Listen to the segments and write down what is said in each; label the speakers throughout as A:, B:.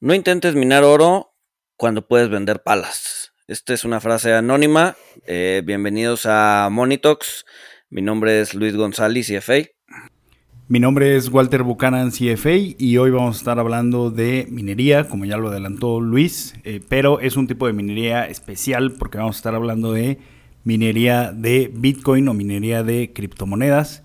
A: No intentes minar oro cuando puedes vender palas. Esta es una frase anónima. Eh, bienvenidos a Monitox. Mi nombre es Luis González, CFA.
B: Mi nombre es Walter Buchanan, CFA, y hoy vamos a estar hablando de minería, como ya lo adelantó Luis, eh, pero es un tipo de minería especial porque vamos a estar hablando de minería de Bitcoin o minería de criptomonedas.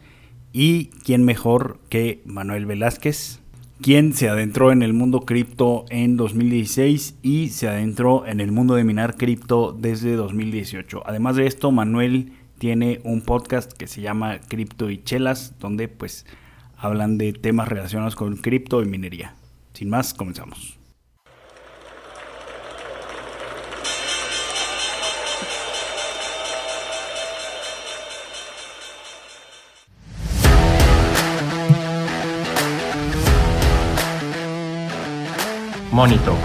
B: Y quién mejor que Manuel Velázquez, quien se adentró en el mundo cripto en 2016 y se adentró en el mundo de minar cripto desde 2018. Además de esto, Manuel tiene un podcast que se llama Cripto y Chelas, donde pues hablan de temas relacionados con cripto y minería. Sin más, comenzamos.
C: Monito,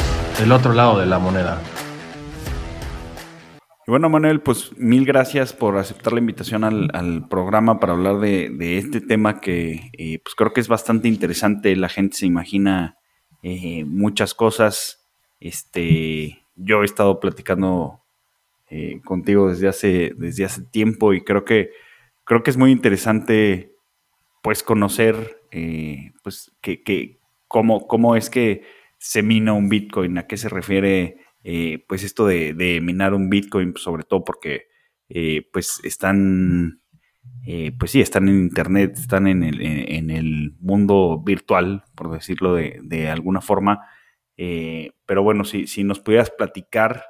C: el otro lado de la moneda.
B: Y bueno, Manuel, pues mil gracias por aceptar la invitación al, programa para hablar de, este tema que eh, pues creo que es bastante interesante. La gente se imagina eh, muchas cosas. Este, yo he estado platicando eh, contigo desde hace, desde hace tiempo y creo que, creo que es muy interesante pues conocer pues que, que cómo, cómo es que se mina un Bitcoin, a qué se refiere eh, pues esto de, minar un Bitcoin, sobre todo porque eh, pues están, eh, pues sí, están en Internet, están en el, en el mundo virtual, por decirlo de, alguna forma. pero bueno, si, nos pudieras platicar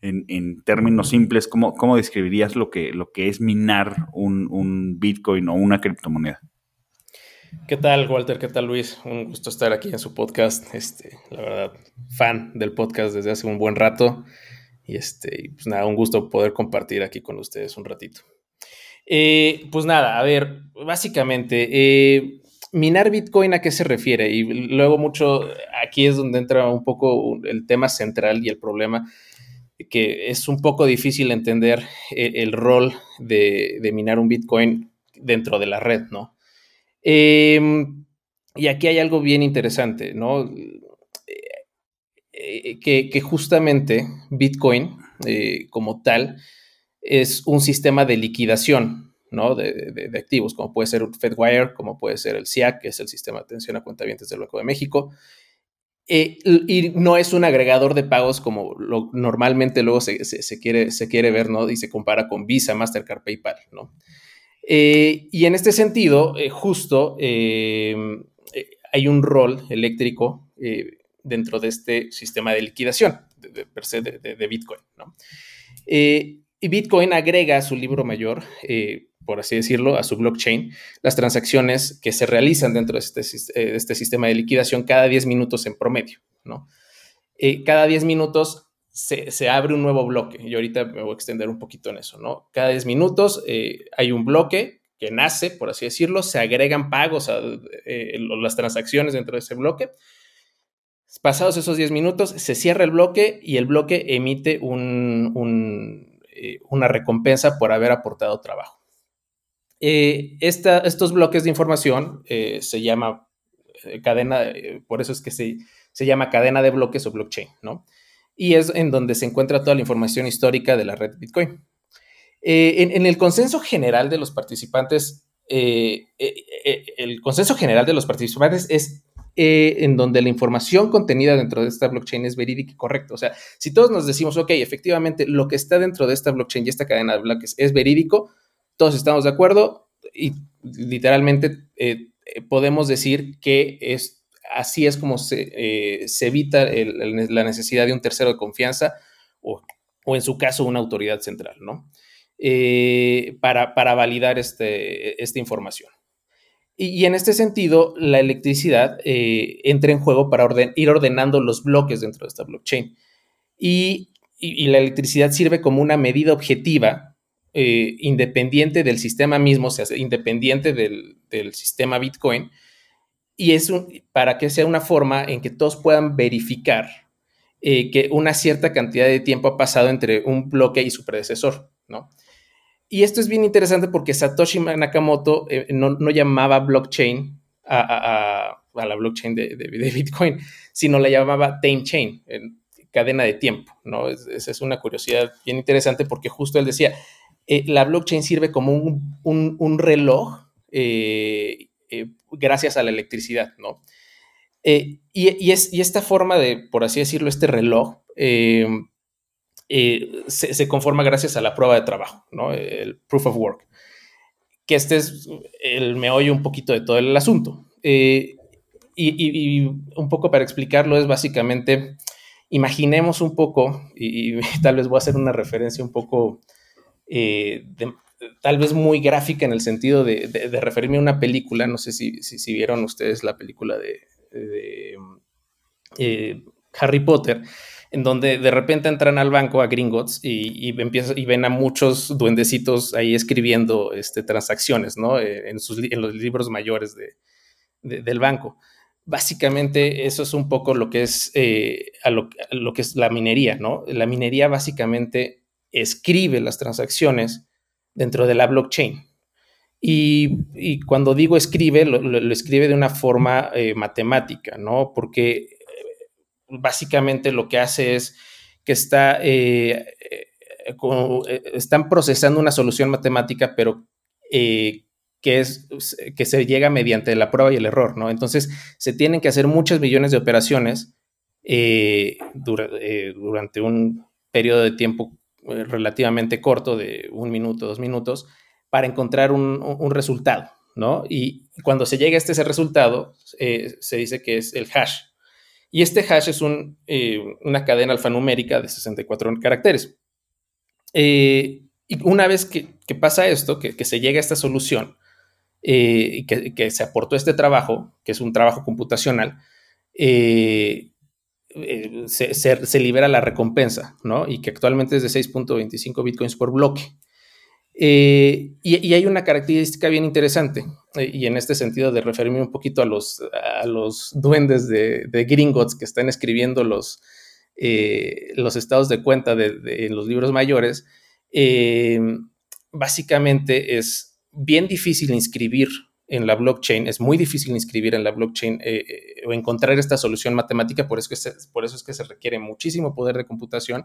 B: en, términos simples, ¿cómo, ¿cómo, describirías lo que, lo que es minar un Bitcoin o una criptomoneda?
C: ¿Qué tal, Walter? ¿Qué tal, Luis? Un gusto estar aquí en su podcast. Este, la verdad, fan del podcast desde hace un buen rato. Y este, pues nada, un gusto poder compartir aquí con ustedes un ratito. Eh, pues nada, a ver, básicamente, eh, minar Bitcoin a qué se refiere? Y luego mucho, aquí es donde entra un poco el tema central y el problema, que es un poco difícil entender el, el rol de minar un Bitcoin dentro de la red, ¿no? Em, y aquí hay algo bien interesante, ¿no? Eh, que, justamente Bitcoin eh, como tal es un sistema de liquidación, ¿no? De, activos, como puede ser FedWire, como puede ser el SIAC, que es el sistema de atención a cuentavientes del Banco de México. Eh, y no es un agregador de pagos como normalmente luego se, quiere, se quiere ver, ¿no? Y se compara con Visa, Mastercard, PayPal, ¿no? Eh, y en este sentido, eh, justo em, eh, hay un rol eléctrico dentro de este sistema de liquidación de, per se de, Bitcoin. y Bitcoin agrega a su libro mayor, por así decirlo, a su blockchain, las transacciones que se realizan dentro de este, este sistema de liquidación cada 10 minutos en promedio. cada 10 minutos se, abre un nuevo bloque. Y ahorita me voy a extender un poquito en eso, ¿no? Cada 10 minutos eh, hay un bloque que nace, por así decirlo, se agregan pagos a eh, las transacciones dentro de ese bloque. Pasados esos 10 minutos, se cierra el bloque y el bloque emite eh, una recompensa por haber aportado trabajo. estos bloques de información se llama cadena, por eso es que se, se llama cadena de bloques o blockchain, ¿no? Y es en donde se encuentra toda la información histórica de la red Bitcoin. Eh, en, el consenso general de los participantes, eh, eh, el consenso general de los participantes es en donde la información contenida dentro de esta blockchain es verídica y correcta. O sea, si todos nos decimos, ok, efectivamente, lo que está dentro de esta blockchain y esta cadena de bloques es verídico, todos estamos de acuerdo y literalmente podemos decir que es así es como se, eh, evita la necesidad de un tercero de confianza o, en su caso una autoridad central, ¿no? Eh, para, validar este, esta información. Y, en este sentido, la electricidad eh, entra en juego para ir ordenando los bloques dentro de esta blockchain. Y, la electricidad sirve como una medida objetiva, independiente del sistema mismo, o sea, independiente del, del sistema Bitcoin, y es para que sea una forma en que todos puedan verificar eh, que una cierta cantidad de tiempo ha pasado entre un bloque y su predecesor, ¿no? Y esto es bien interesante porque Satoshi Nakamoto eh, no, llamaba blockchain a, a la blockchain de, Bitcoin, sino la llamaba time chain, cadena de tiempo, ¿no? Esa es una curiosidad bien interesante porque justo él decía, eh, la blockchain sirve como un, reloj eh, eh, gracias a la electricidad, ¿no? Y, y, es, y, esta forma de, por así decirlo, este reloj se, se, conforma gracias a la prueba de trabajo, ¿no? El proof of work. Que este es el meollo un poquito de todo el asunto. y, y, un poco para explicarlo es básicamente, imaginemos un poco, y, tal vez voy a hacer una referencia un poco eh, tal vez muy gráfica en el sentido de, referirme a una película, no sé si, si, vieron ustedes la película de, eh, Harry Potter, en donde de repente entran al banco a Gringotts y, y ven a muchos duendecitos ahí escribiendo este, transacciones, ¿no? Eh, en, sus, en los libros mayores del banco. Básicamente eso es un poco lo que es, a lo, lo, que es la minería, ¿no? La minería básicamente escribe las transacciones dentro de la blockchain. Y, cuando digo escribe, lo, escribe de una forma eh, matemática, ¿no? Porque eh, básicamente lo que hace es que está, eh, están procesando una solución matemática, pero que, es, que se llega mediante la prueba y el error, ¿no? Entonces, se tienen que hacer muchas millones de operaciones durante un periodo de tiempo eh, relativamente corto de un minuto, dos minutos, para encontrar un, resultado, ¿no? Y cuando se llega a este resultado, eh, se dice que es el hash. Y este hash es eh, una cadena alfanumérica de 64 caracteres. y una vez que, pasa esto, que, se llega a esta solución, y que, se aportó este trabajo, que es un trabajo computacional, eh, se, libera la recompensa, ¿no? Y que actualmente es de 6.25 bitcoins por bloque. Eh, y, hay una característica bien interesante, eh, y en este sentido de referirme un poquito a los, duendes de, de Gringotts que están escribiendo los, estados de cuenta de, los libros mayores, básicamente es bien difícil inscribir en la blockchain, es muy difícil inscribir en la blockchain eh, eh, o encontrar esta solución matemática, por eso, es que se, por eso es que se requiere muchísimo poder de computación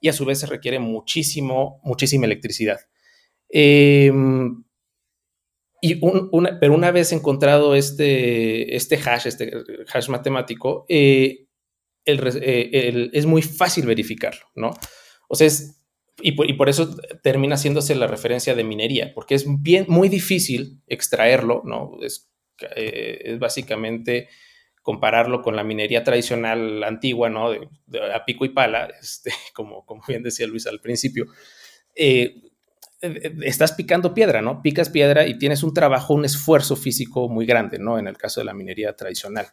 C: y a su vez se requiere muchísimo, muchísima electricidad. Em, y pero una vez encontrado este, este hash, este hash matemático, eh, es muy fácil verificarlo, ¿no? O sea, es y por, eso termina haciéndose la referencia de minería, porque es bien, muy difícil extraerlo, ¿no? Es, eh, es básicamente compararlo con la minería tradicional antigua, ¿no? De, a pico y pala, este, como, como bien decía Luis al principio. Eh, eh, estás picando piedra, ¿no? Picas piedra y tienes un trabajo, un esfuerzo físico muy grande, ¿no? En el caso de la minería tradicional.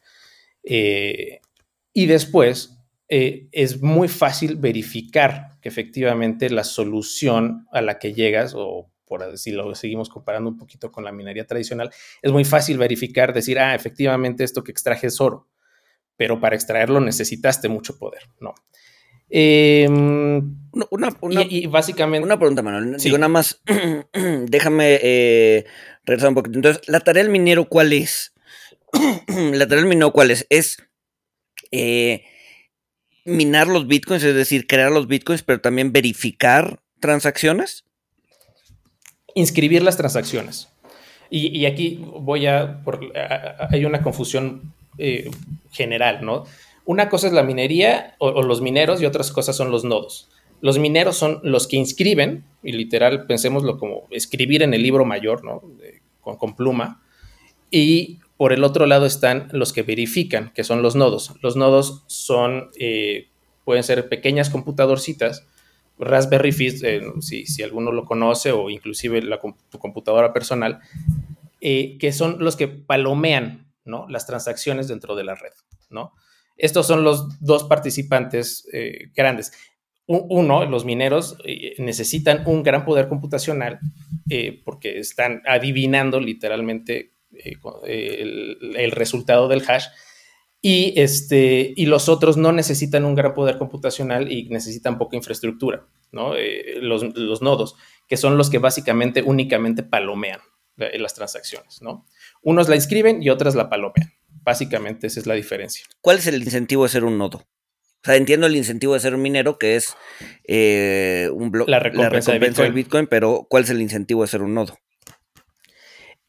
C: y después es muy fácil verificar que efectivamente la solución a la que llegas, o por si lo seguimos comparando un poquito con la minería tradicional, es muy fácil verificar, decir, ah, efectivamente esto que extraje es oro, pero para extraerlo necesitaste mucho poder, ¿no?
A: Em, una,
C: y, básicamente.
A: Una pregunta, Manuel. Digo, nada más, déjame eh, regresar un poquito. Entonces, ¿la tarea del minero cuál es? la tarea del minero cuál es? Es eh, minar los bitcoins, es decir, crear los bitcoins, pero también verificar transacciones?
C: Inscribir las transacciones. Y, aquí voy a, hay una confusión eh, general, ¿no? Una cosa es la minería o, los mineros y otras cosas son los nodos. Los mineros son los que inscriben, y literal pensémoslo como escribir en el libro mayor, ¿no? con, con pluma. Y por el otro lado están los que verifican, que son los nodos. Los nodos son, eh, pueden ser pequeñas computadorcitas, Raspberry Pi, eh, si, alguno lo conoce, o inclusive tu computadora personal, eh, que son los que palomean ¿no? las transacciones dentro de la red. ¿no? Estos son los dos participantes grandes. Uno, los mineros necesitan un gran poder computacional porque están adivinando literalmente eh, el, resultado del hash. Y, este, y los otros no necesitan un gran poder computacional y necesitan poca infraestructura, ¿no? Eh, los, nodos, que son los que básicamente únicamente palomean las transacciones, ¿no? Unos la inscriben y otras la palomean. Básicamente esa es la diferencia.
A: ¿Cuál es el incentivo de ser un nodo? O sea, entiendo el incentivo de ser un minero, que es eh, un
C: la recompensa,
A: del Bitcoin, pero ¿cuál es el incentivo de ser un nodo?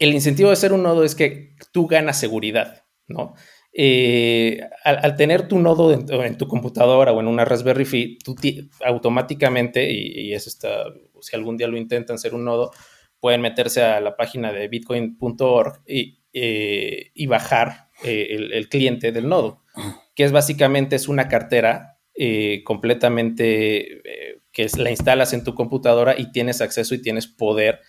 C: El incentivo de ser un nodo es que tú ganas seguridad, ¿no? Eh, al, tener tu nodo en, tu computadora o en una Raspberry Pi, tú automáticamente, y, eso está, si algún día lo intentan ser un nodo, pueden meterse a la página de bitcoin.org y, eh, y, bajar el, el, cliente del nodo que es básicamente es una cartera eh, completamente eh, que la instalas en tu computadora y tienes acceso y tienes poder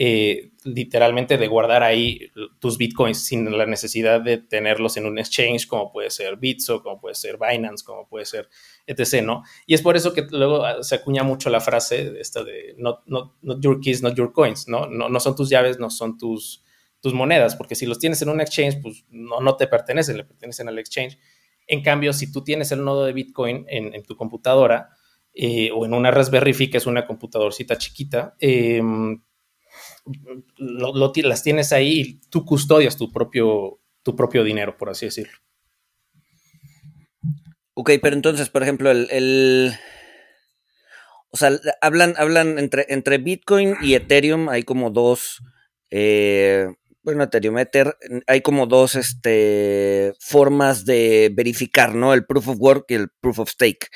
C: eh, literalmente de guardar ahí tus bitcoins sin la necesidad de tenerlos en un exchange como puede ser Bitso, como puede ser Binance, como puede ser etc. ¿no? Y es por eso que luego ah, se acuña mucho la frase esta de not, your keys, not your coins, ¿no? ¿no? No son tus llaves, no son tus, tus monedas, porque si los tienes en un exchange, pues no, no te pertenecen, le pertenecen al exchange en cambio, si tú tienes el nodo de Bitcoin en, tu computadora eh, o en una Raspberry Pi, que es una computadorcita chiquita, las tienes ahí y tú custodias tu propio, tu propio dinero, por así decirlo.
A: Ok, pero entonces, por ejemplo, el, o sea, hablan, hablan entre, entre Bitcoin y Ethereum, hay como dos, eh, bueno, Ethereum Ether, hay como dos este, formas de verificar, ¿no? El proof of work y el proof of stake.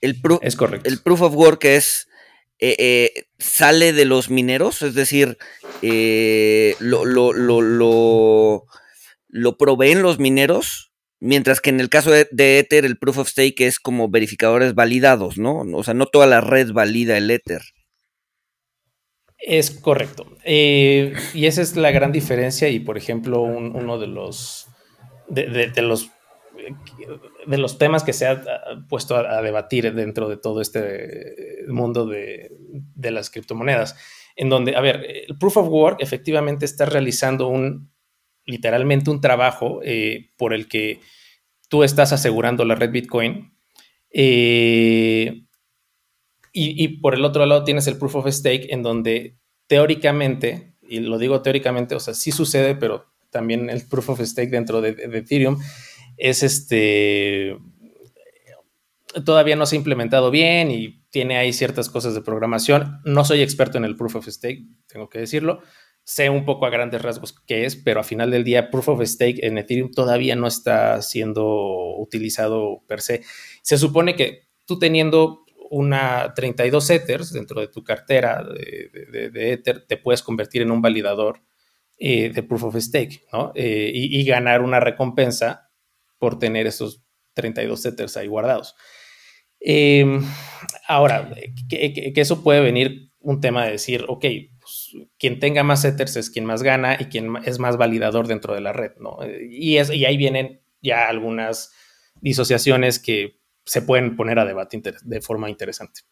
A: El
C: es correcto.
A: El proof of work es, eh, eh, sale de los mineros, es decir, eh, lo, lo, lo, lo, proveen los mineros, mientras que en el caso de, Ether, el proof of stake es como verificadores validados, ¿no? O sea, no toda la red valida el Ether.
C: Es correcto. Y esa es la gran diferencia. Y por ejemplo, uno de los, de, los de los temas que se ha puesto a, debatir dentro de todo este mundo de, las criptomonedas, en donde, a ver, el proof of work efectivamente está realizando un, literalmente un trabajo eh, por el que tú estás asegurando la red Bitcoin. Eh, y, por el otro lado tienes el proof of stake, en donde teóricamente, y lo digo teóricamente, o sea, sí sucede, pero también el proof of stake dentro de, Ethereum es este. Todavía no se ha implementado bien y tiene ahí ciertas cosas de programación. No soy experto en el proof of stake, tengo que decirlo. Sé un poco a grandes rasgos qué es, pero a final del día, proof of stake en Ethereum todavía no está siendo utilizado per se. Se supone que tú teniendo una 32 Ethers dentro de tu cartera de, Ether, te puedes convertir en un validador eh, de Proof of Stake, ¿no? Eh, y, ganar una recompensa por tener esos 32 Ethers ahí guardados. Em, ahora, que, eso puede venir un tema de decir, ok, pues, quien tenga más Ethers es quien más gana y quien es más validador dentro de la red, ¿no? Y, ahí vienen ya algunas disociaciones que se pueden poner a debate de forma interesante.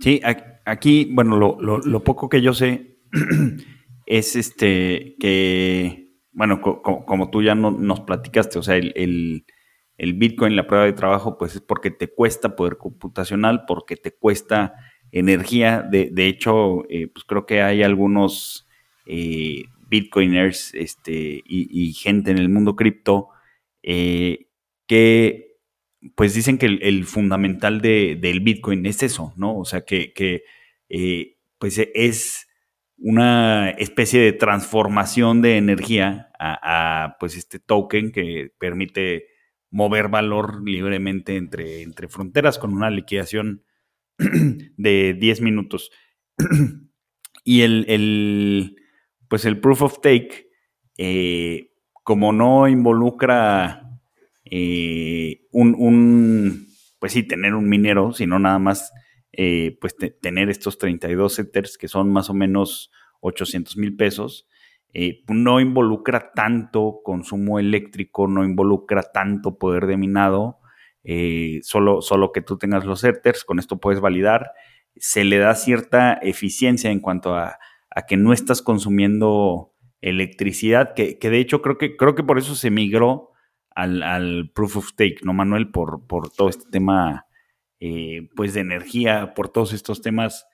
B: Sí, aquí, bueno, lo, poco que yo sé es este que, bueno, como tú ya nos platicaste, o sea, el, Bitcoin, la prueba de trabajo, pues es porque te cuesta poder computacional, porque te cuesta energía. De, hecho, eh, pues creo que hay algunos eh, Bitcoiners este, y, gente en el mundo cripto eh, que pues dicen que el, fundamental del Bitcoin es eso, ¿no? O sea, que, eh, pues es una especie de transformación de energía a, pues este token que permite mover valor libremente entre, entre fronteras con una liquidación de 10 minutos. y el, pues el proof of take, eh, como no involucra eh, un, pues sí, tener un minero, sino nada más, eh, pues tener estos 32 Ethers que son más o menos 800 mil pesos. Eh, no involucra tanto consumo eléctrico, no involucra tanto poder de minado, solo, solo que tú tengas los Ethers, con esto puedes validar. Se le da cierta eficiencia en cuanto a, que no estás consumiendo electricidad, que, que, de hecho creo que, creo que por eso se migró al, proof of stake, ¿no, Manuel? Por, por todo este tema, eh, pues, de energía, por todos estos temas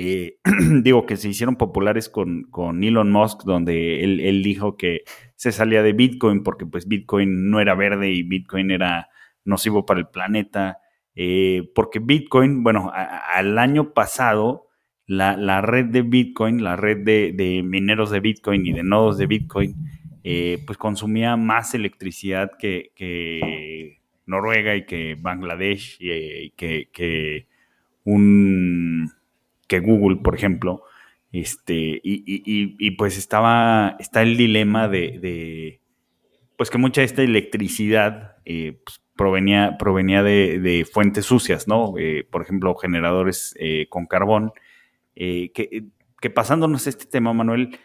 B: eh, digo que se hicieron populares con, con Elon Musk, donde él, dijo que se salía de Bitcoin porque pues Bitcoin no era verde y Bitcoin era nocivo para el planeta, eh, porque Bitcoin, bueno, al año pasado, la, red de Bitcoin, la red de, mineros de Bitcoin y de nodos de Bitcoin, eh, pues consumía más electricidad que, Noruega y que Bangladesh y, que, un que Google, por ejemplo. Este, y, pues estaba, está el dilema de, pues que mucha de esta electricidad eh, pues, provenía, provenía de, fuentes sucias, ¿no? Eh, por ejemplo, generadores con carbón eh, que, pasándonos este tema, Manuel,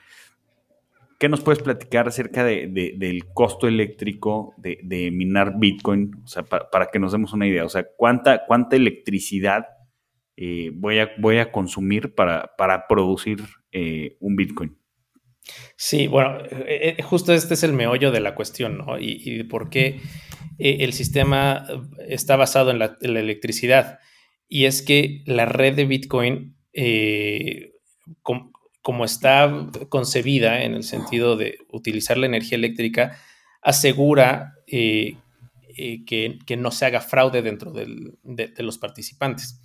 B: ¿qué nos puedes platicar acerca del costo eléctrico de, minar Bitcoin? O sea, para, que nos demos una idea. O sea, ¿cuánta, cuánta electricidad eh, voy, a, voy a consumir para, para producir eh, un Bitcoin?
C: Sí, bueno, justo este es el meollo de la cuestión, ¿no? Y, por qué el sistema está basado en la, electricidad. Y es que la red de Bitcoin eh, como está concebida en el sentido de utilizar la energía eléctrica, asegura eh, eh, que, no se haga fraude dentro de, los participantes,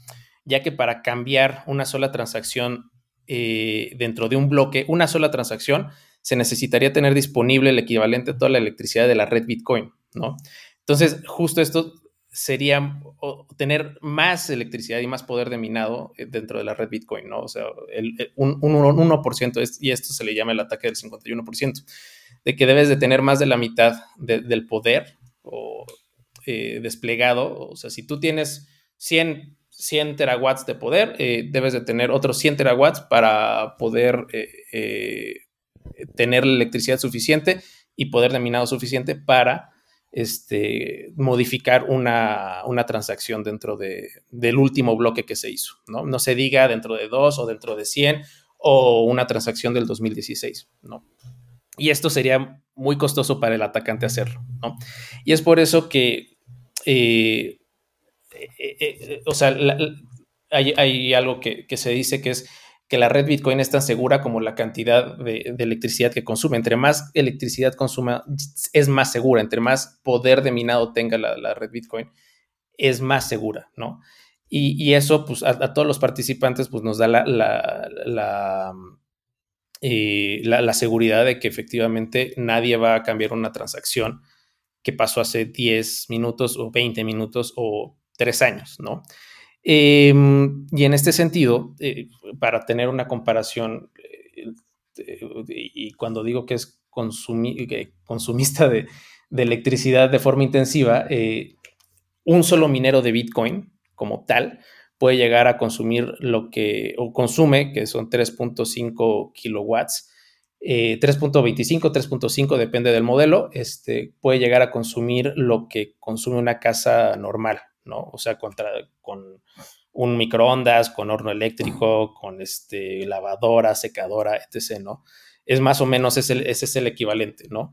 C: ya que para cambiar una sola transacción dentro de un bloque, una sola transacción, se necesitaría tener disponible el equivalente a toda la electricidad de la red Bitcoin, ¿no? Entonces, justo esto sería tener más electricidad y más poder de minado eh, dentro de la red Bitcoin, ¿no? O sea, un, 1%, es, y esto se le llama el ataque del 51%, de que debes de tener más de la mitad del poder o, eh, desplegado. O sea, si tú tienes 100, 100 terawatts de poder, eh, debes de tener otros 100 terawatts para poder tener la electricidad suficiente y poder de minado suficiente para este, modificar una, transacción dentro de, del último bloque que se hizo, ¿no? No se diga dentro de dos o dentro de 100 o una transacción del 2016, ¿no? Y esto sería muy costoso para el atacante hacerlo, ¿no? Y es por eso que, eh, eh, eh, o sea, hay, algo que, que se dice que es que la red Bitcoin es tan segura como la cantidad de, electricidad que consume. Entre más electricidad consuma, es más segura. Entre más poder de minado tenga la, red Bitcoin, es más segura, ¿no? Y, eso, pues, a, todos los participantes, pues, nos da la, la, eh, la, seguridad de que efectivamente nadie va a cambiar una transacción que pasó hace 10 minutos o 20 minutos o 3 años, ¿no? Em, y en este sentido, eh, para tener una comparación, eh, y cuando digo que es consumista de, electricidad de forma intensiva, eh, un solo minero de Bitcoin como tal puede llegar a consumir lo que, o consume, que son 3.5 kilowatts, 3.25, 3.5, depende del modelo, este, puede llegar a consumir lo que consume una casa normal, ¿no? O sea, contra, con un microondas, con horno eléctrico, con este, lavadora, secadora, etc., ¿no? Es más o menos ese, ese es el equivalente, ¿no?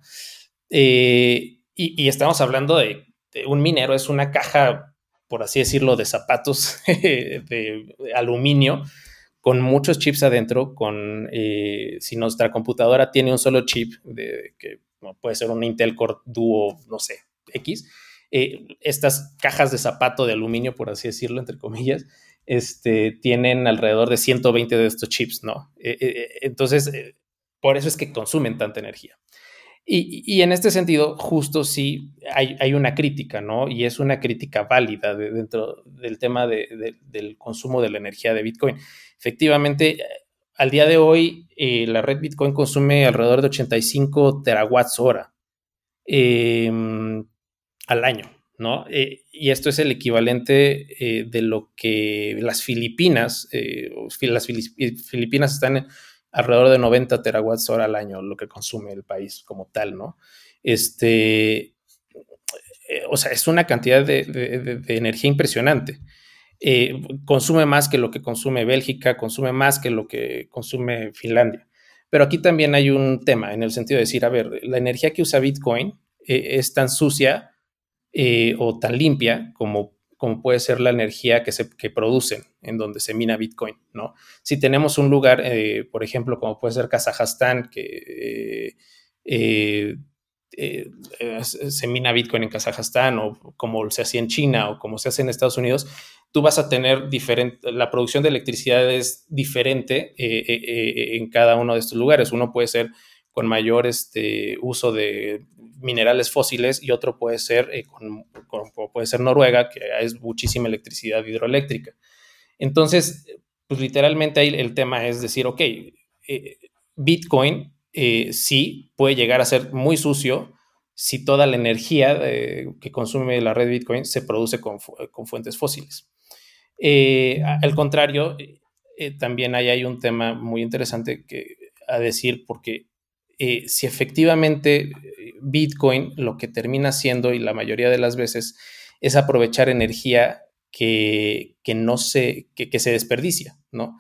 C: Eh, y, estamos hablando de, un minero, es una caja, por así decirlo, de zapatos de, aluminio con muchos chips adentro, con, eh, si nuestra computadora tiene un solo chip, de, que puede ser un Intel Core Duo, no sé, X, eh, estas cajas de zapato de aluminio, por así decirlo, entre comillas, este, tienen alrededor de 120 de estos chips, ¿no? Eh, eh, entonces, por eso es que consumen tanta energía. Y, en este sentido, justo sí hay, una crítica, ¿no? Y es una crítica válida dentro del tema del consumo de la energía de Bitcoin. Efectivamente, al día de hoy, la red Bitcoin consume alrededor de 85 terawatts hora. Em, al año, ¿no? Eh, y esto es el equivalente eh, de lo que las Filipinas, eh, las Filipinas están alrededor de 90 terawatts hora al año, lo que consume el país como tal, ¿no? Este, o sea, es una cantidad de, energía impresionante. consume más que lo que consume Bélgica, consume más que lo que consume Finlandia. Pero aquí también hay un tema en el sentido de decir, a ver, la energía que usa Bitcoin es tan sucia eh, o tan limpia como, como puede ser la energía que, se, que producen en donde se mina Bitcoin, ¿no? Si tenemos un lugar, eh, por ejemplo, como puede ser Kazajstán, que eh, se mina Bitcoin en Kazajstán o como se hacía en China o como se hace en Estados Unidos, tú vas a tener diferente, la producción de electricidad es diferente en cada uno de estos lugares. Uno puede ser con mayor este, uso de minerales fósiles y otro puede ser, eh, puede ser Noruega, que es muchísima electricidad hidroeléctrica. Entonces, pues literalmente ahí el tema es decir, ok, eh, Bitcoin eh, sí puede llegar a ser muy sucio si toda la energía que consume la red Bitcoin se produce con, con fuentes fósiles. al contrario, también ahí hay un tema muy interesante que, a decir porque eh, si efectivamente eh, Bitcoin lo que termina haciendo y la mayoría de las veces es aprovechar energía que, no se, que, se desperdicia, ¿no?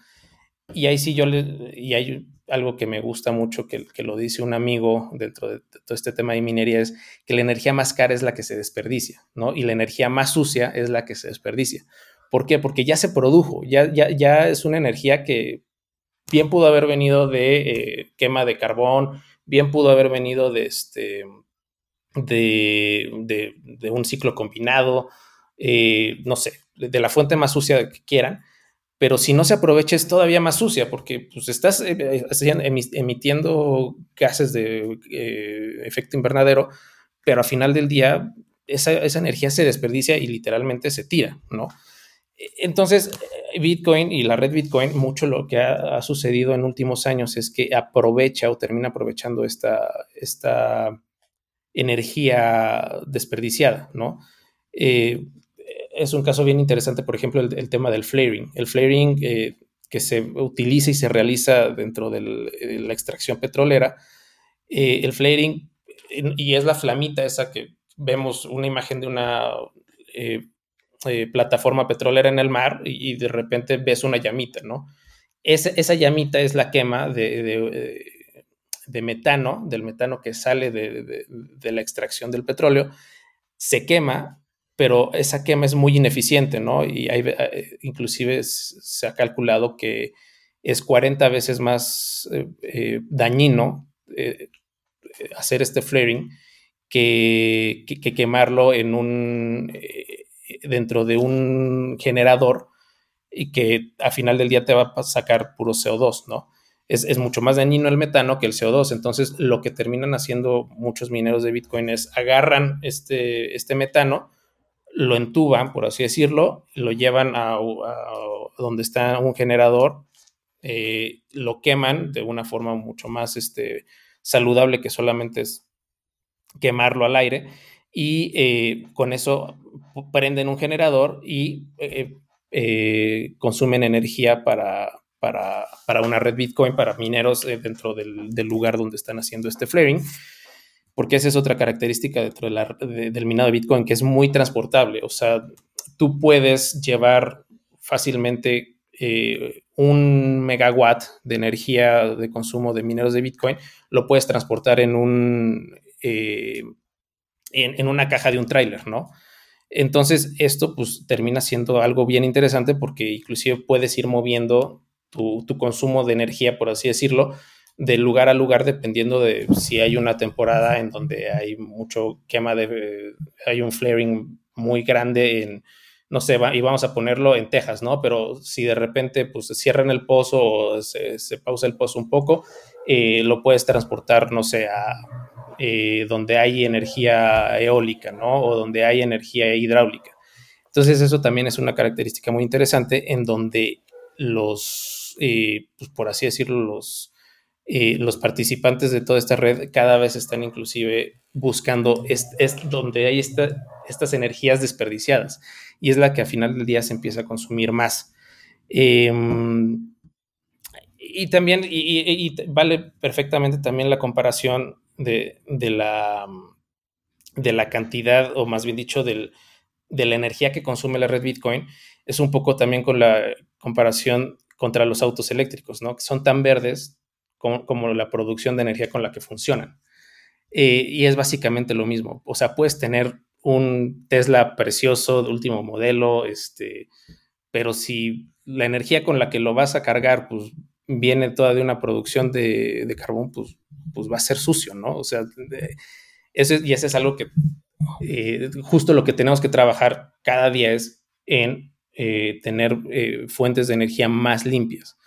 C: Y ahí sí yo le, y hay algo que me gusta mucho que, que, lo dice un amigo dentro de todo este tema de minería es que la energía más cara es la que se desperdicia, ¿no? Y la energía más sucia es la que se desperdicia. ¿Por qué? Porque ya se produjo, ya, ya, ya es una energía que bien pudo haber venido de eh, quema de carbón, bien pudo haber venido de, este, de, un ciclo combinado, eh, no sé, de, la fuente más sucia que quieran, pero si no se aprovecha es todavía más sucia porque pues, estás eh, emitiendo gases de efecto invernadero, pero al final del día esa, esa energía se desperdicia y literalmente se tira, ¿no? Entonces, Bitcoin y la red Bitcoin, mucho lo que ha, sucedido en últimos años es que aprovecha o termina aprovechando esta, esta energía desperdiciada, ¿no? Eh, es un caso bien interesante, por ejemplo, el, tema del flaring. El flaring eh, que se utiliza y se realiza dentro de la extracción petrolera, eh, el flaring, y es la flamita esa que vemos una imagen de una eh, plataforma petrolera en el mar y, de repente ves una llamita, ¿no? esa llamita es la quema de, de, metano, del metano que sale de, la extracción del petróleo, se quema, pero esa quema es muy ineficiente, ¿no? Y eh, inclusive se ha calculado que es 40 veces más eh, dañino hacer este flaring que, quemarlo en un dentro de un generador y que a final del día te va a sacar puro CO2, ¿no? Es, mucho más dañino el metano que el CO2. Entonces, lo que terminan haciendo muchos mineros de Bitcoin es agarran este, este metano, lo entuban, por así decirlo, lo llevan a, donde está un generador, eh, lo queman de una forma mucho más este, saludable que solamente es quemarlo al aire y eh, con eso prenden un generador y eh, eh, consumen energía para, para, una red Bitcoin, para mineros dentro del, lugar donde están haciendo este flaring, porque esa es otra característica dentro del minado de Bitcoin, que es muy transportable, o sea, tú puedes llevar fácilmente un megawatt de energía de consumo de mineros de Bitcoin, lo puedes transportar en un en, una caja de un tráiler, ¿no? Entonces, esto pues termina siendo algo bien interesante porque inclusive puedes ir moviendo tu, consumo de energía, por así decirlo, de lugar a lugar dependiendo de si hay una temporada en donde hay mucho quema de, hay un flaring muy grande en, no sé, y vamos a ponerlo en Texas, ¿no? Pero si de repente pues cierran el pozo o se, pausa el pozo un poco, eh, lo puedes transportar, no sé, a eh, donde hay energía eólica, ¿no? O donde hay energía hidráulica. Entonces eso también es una característica muy interesante en donde los, eh, pues por así decirlo, los, eh, los participantes de toda esta red cada vez están inclusive buscando es, donde hay estas energías desperdiciadas y es la que a final del día se empieza a consumir más. Em, y también, y, vale perfectamente también la comparación de, la, de la cantidad, o más bien dicho, de la energía que consume la red Bitcoin, es un poco también con la comparación contra los autos eléctricos, ¿no? Que son tan verdes como, la producción de energía con la que funcionan. Eh, y es básicamente lo mismo. O sea, puedes tener un Tesla precioso de último modelo, este, pero si la energía con la que lo vas a cargar, pues viene toda de una producción de, carbón, pues, pues va a ser sucio, ¿no? O sea, ese, y eso es algo que eh, justo lo que tenemos que trabajar cada día es en eh, tener eh, fuentes de energía más limpias.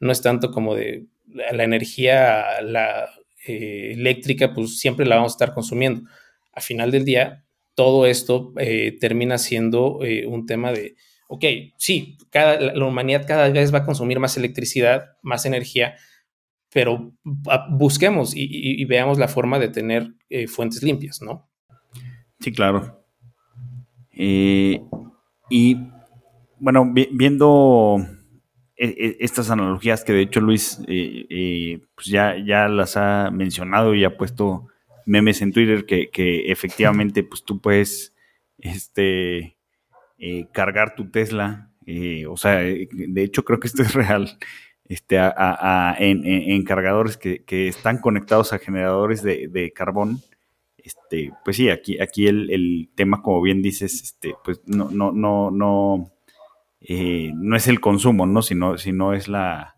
C: No es tanto como de la, energía la, eléctrica, pues siempre la vamos a estar consumiendo. A final del día, todo esto termina siendo un tema de, ok, sí, cada, la humanidad cada vez va a consumir más electricidad, más energía, pero busquemos y, veamos la forma de tener fuentes limpias, ¿no?
B: Sí, claro. Eh, y bueno, viendo e, e, estas analogías que de hecho Luis eh, eh, pues ya, ya las ha mencionado y ha puesto memes en Twitter que, efectivamente pues tú puedes este, cargar tu Tesla. o sea, de hecho creo que esto es real. Este, en, cargadores que, están conectados a generadores de carbón este, pues sí, aquí, aquí el, tema, como bien dices, este, pues no, no, no, no, eh, no es el consumo, ¿no? Sino, sino es la,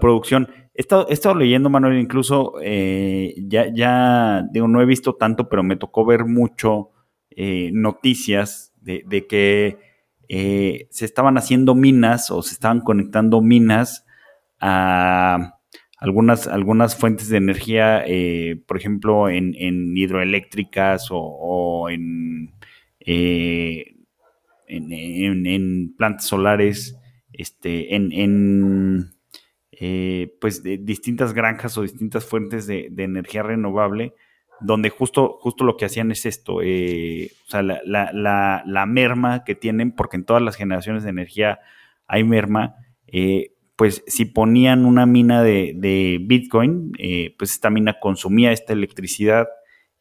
B: producción. He estado, leyendo, Manuel, incluso eh, ya, ya, digo, no he visto tanto, pero me tocó ver mucho eh, noticias de, de que se estaban haciendo minas o se estaban conectando minas a algunas, algunas fuentes de energía, eh, por ejemplo, en, hidroeléctricas o, en, eh, en, plantas solares, este, en, eh, pues distintas granjas o distintas fuentes de, energía renovable, donde justo, justo lo que hacían es esto, o sea, la, la, la, merma que tienen, porque en todas las generaciones de energía hay merma, pues si ponían una mina de, Bitcoin, eh, pues esta mina consumía esta electricidad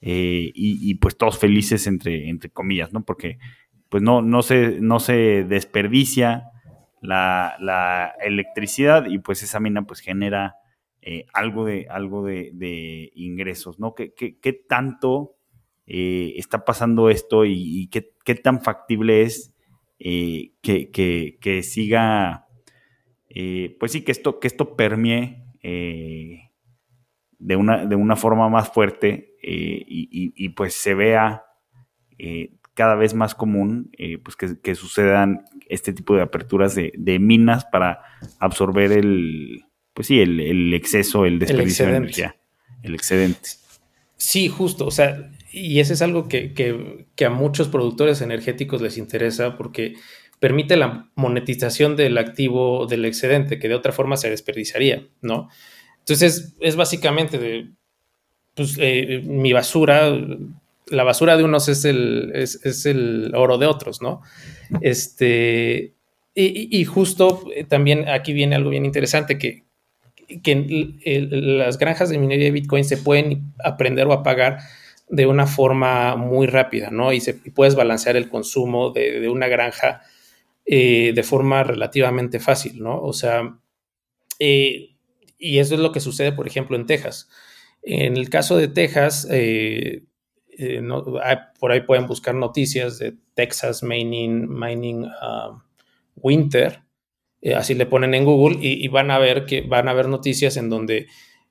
B: eh, y, pues todos felices entre, entre comillas, ¿no? Porque pues no, no, se, no se desperdicia la, electricidad y pues esa mina pues genera eh, algo, de, algo de, ingresos, ¿no? ¿Qué, qué, tanto está pasando esto y, qué, tan factible es que, que siga eh, pues sí, que esto, que esto permee eh, de, una, de una forma más fuerte eh, y, pues se vea cada vez más común pues que, sucedan este tipo de aperturas de, minas para absorber el, pues sí, el, exceso, el desperdicio de energía, el excedente.
C: Sí, justo, o sea, y eso es algo que, que a muchos productores energéticos les interesa porque permite la monetización del activo del excedente, que de otra forma se desperdiciaría, ¿no? Entonces, es básicamente de, pues, eh, mi basura, la basura de unos es el, es, el oro de otros, ¿no? Este, y, justo eh, también aquí viene algo bien interesante, que, que las granjas de minería de Bitcoin se pueden aprender o apagar de una forma muy rápida, ¿no? Y, se, puedes balancear el consumo de, una granja eh, de forma relativamente fácil, ¿no? O sea, eh, y eso es lo que sucede, por ejemplo, en Texas. En el caso de Texas, eh, por ahí pueden buscar noticias de Texas Mining, Mining um, Winter, así le ponen en Google y, van a ver que van a ver noticias en donde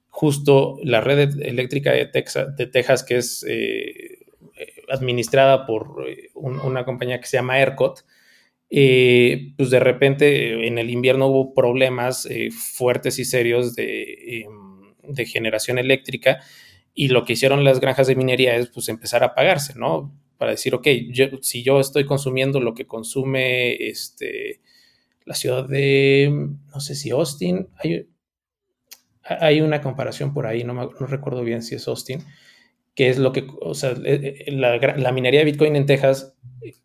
C: justo la red eléctrica de Texas, de Texas que es administrada por una compañía que se llama ERCOT, eh, pues de repente en el invierno hubo problemas eh, fuertes y serios em, de, generación eléctrica y lo que hicieron las granjas de minería es pues empezar a apagarse, ¿no? Para decir, ok, si yo estoy consumiendo lo que consume este, la ciudad de, no sé si Austin, hay, hay una comparación por ahí, no, no recuerdo bien si es Austin, que es lo que, o sea, eh, la, la minería de Bitcoin en Texas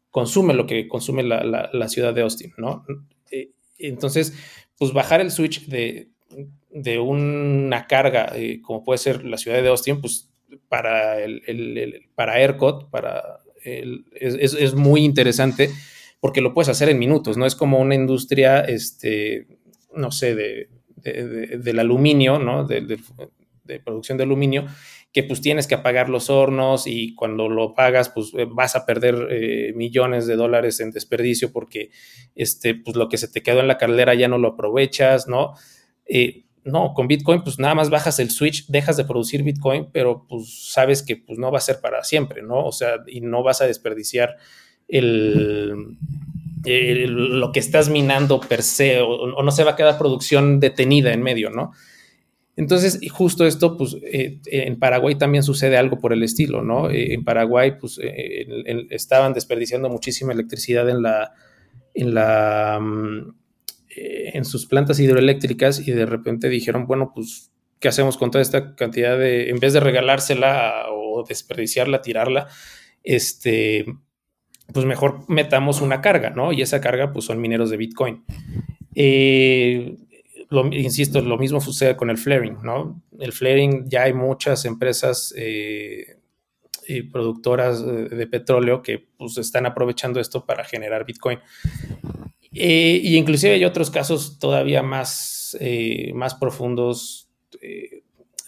C: consume lo que consume la, ciudad de Austin, ¿no? Eh, entonces, pues bajar el switch de, una carga, eh, como puede ser la ciudad de Austin, pues para, el, para ERCOT, para es, muy interesante porque lo puedes hacer en minutos, ¿no? Es como una industria, este, no sé, de, del aluminio, ¿no? De, producción de aluminio, que pues tienes que apagar los hornos y cuando lo pagas pues eh, vas a perder eh, millones de dólares en desperdicio porque este, pues lo que se te quedó en la caldera ya no lo aprovechas, ¿no? Eh, no, con Bitcoin pues nada más bajas el switch, dejas de producir Bitcoin, pero pues sabes que pues no va a ser para siempre, ¿no? O sea, y no vas a desperdiciar el, lo que estás minando per se o, no se va a quedar producción detenida en medio, ¿no? Entonces, justo esto, pues eh, en Paraguay también sucede algo por el estilo, ¿no? Eh, en Paraguay, pues eh, estaban desperdiciando muchísima electricidad en la, en la, mm, en sus plantas hidroeléctricas y de repente dijeron, bueno, pues, ¿qué hacemos con toda esta cantidad de, en vez de regalársela o desperdiciarla, tirarla, este, pues mejor metamos una carga, ¿no? Y esa carga, pues son mineros de Bitcoin. Lo, insisto, lo mismo sucede con el flaring, ¿no? El flaring ya hay muchas empresas eh, y productoras de, petróleo que pues están aprovechando esto para generar Bitcoin. Eh, y inclusive hay otros casos todavía más, eh, más profundos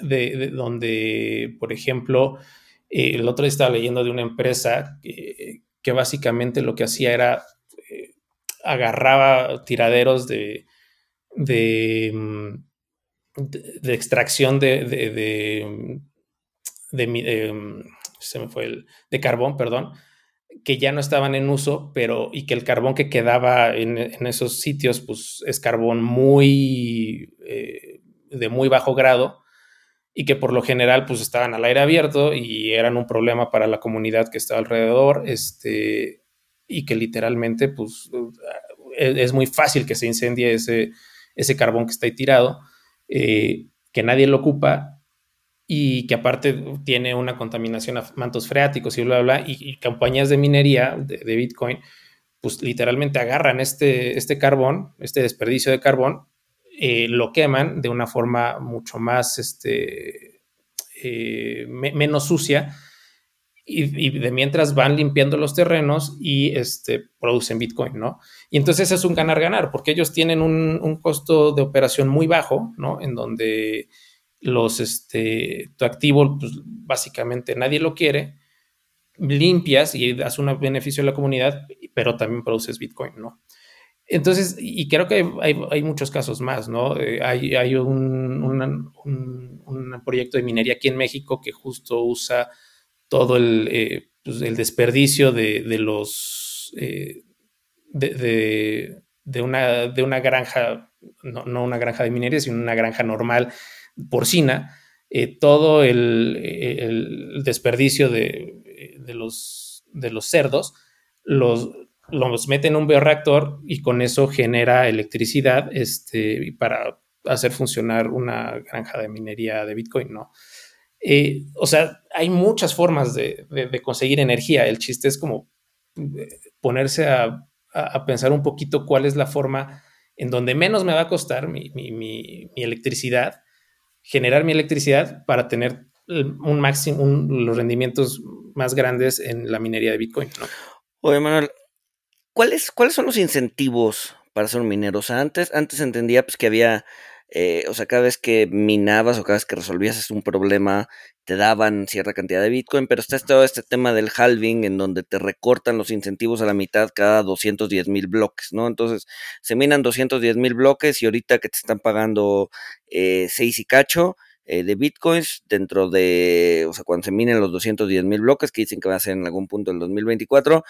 C: de, donde, por ejemplo, el otro día estaba leyendo de una empresa que, que básicamente lo que hacía era agarraba tiraderos de, de, mm, de, extracción de, de, de, mm, se me fue el, de carbón, perdón, que ya no estaban en uso, pero y que el carbón que quedaba en, en esos sitios, pues es carbón muy eh, de muy bajo grado y que por lo general pues estaban al aire abierto y eran un problema para la comunidad que estaba alrededor, este, y que literalmente pues es muy fácil que se incendie ese, ese carbón que está ahí tirado, eh, que nadie lo ocupa y que aparte tiene una contaminación a mantos freáticos y bla, bla, bla, y, compañías de minería de, Bitcoin, pues literalmente agarran este, este carbón, este desperdicio de carbón, eh, lo queman de una forma mucho más, este, eh, menos sucia y, de mientras van limpiando los terrenos y este, producen Bitcoin, ¿no? Y entonces es un ganar-ganar, porque ellos tienen un, costo de operación muy bajo, ¿no? En donde los, este, tu activo, pues, básicamente nadie lo quiere, limpias y das un beneficio a la comunidad, pero también produces Bitcoin, ¿no? Entonces, y creo que hay, muchos casos más, ¿no? Eh, hay, un, proyecto de minería aquí en México que justo usa todo el, eh, pues, desperdicio de, los eh, de, una, de granja, no, una granja de minería, sino una granja normal porcina, todo el, desperdicio de, de los cerdos los, los mete en un bioreactor y con eso genera electricidad este, para hacer funcionar una granja de minería de Bitcoin, ¿no? Eh, o sea, hay muchas formas de, conseguir energía. El chiste es como eh, ponerse a, pensar un poquito cuál es la forma en donde menos me va a costar mi, electricidad, generar mi electricidad para tener un máximo, los rendimientos más grandes en la minería de Bitcoin.
A: Oye, Manuel, ¿cuáles, ¿cuáles son los incentivos para ser un minero? O sea, antes, antes entendía pues, que había eh, o sea, cada vez que minabas o cada vez que resolvías un problema, te daban cierta cantidad de Bitcoin, pero está todo este tema del halving en donde te recortan los incentivos a la mitad cada 210 mil bloques, ¿no? Entonces, se minan 210 mil bloques y ahorita que te están pagando eh, 6 y cacho, eh, de bitcoins dentro de, o sea, cuando se minen los 210 mil bloques que dicen que va a ser en algún punto en 2024,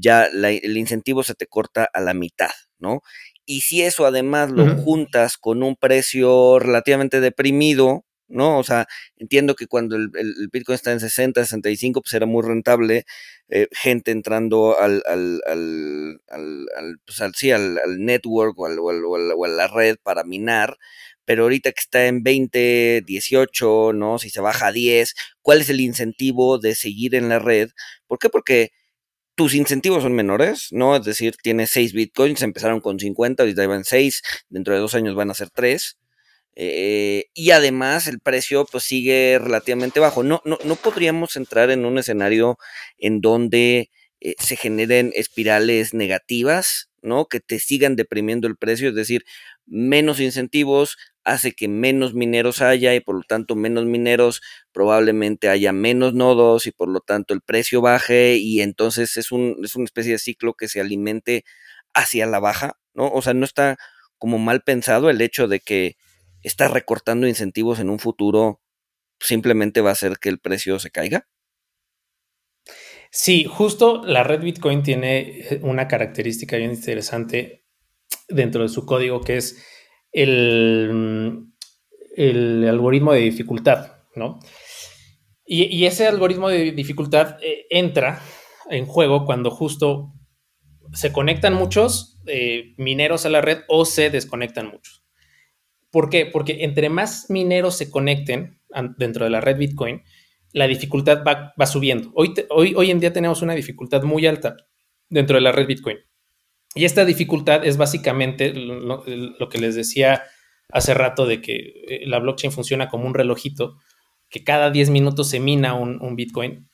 A: ya el incentivo se te corta a la mitad, ¿no? Y si eso además lo juntas con un precio relativamente deprimido, ¿no? O sea, entiendo que cuando el, Bitcoin está en 60, 65, pues era muy rentable, eh, gente entrando al, al, al, al pues sí, al, network o, o, a la red para minar, pero ahorita que está en 20, 18, ¿no? Si se baja a 10, ¿cuál es el incentivo de seguir en la red? ¿Por qué? Porque tus incentivos son menores, ¿no? Es decir, tienes 6 bitcoins, empezaron con 50, ahorita van 6, dentro de dos años van a ser 3. Eh, y además el precio pues sigue relativamente bajo. No, no, no podríamos entrar en un escenario en donde eh, se generen espirales negativas, ¿no? Que te sigan deprimiendo el precio, es decir, menos incentivos hace que menos mineros haya y por lo tanto menos mineros probablemente haya menos nodos y por lo tanto el precio baje y entonces es, un, es una especie de ciclo que se alimente hacia la baja, ¿no? O sea, no está como mal pensado el hecho de que está recortando incentivos en un futuro simplemente va a hacer que el precio se caiga.
C: Sí, justo la red Bitcoin tiene una característica bien interesante dentro de su código que es el, el algoritmo de dificultad, ¿no? Y, ese algoritmo de dificultad eh, entra en juego cuando justo se conectan muchos eh, mineros a la red o se desconectan muchos. ¿Por qué? Porque entre más mineros se conecten dentro de la red Bitcoin, la dificultad va, subiendo. Hoy, en día tenemos una dificultad muy alta dentro de la red Bitcoin. Y esta dificultad es básicamente lo, que les decía hace rato de que eh, la blockchain funciona como un relojito, que cada 10 minutos se mina un, Bitcoin.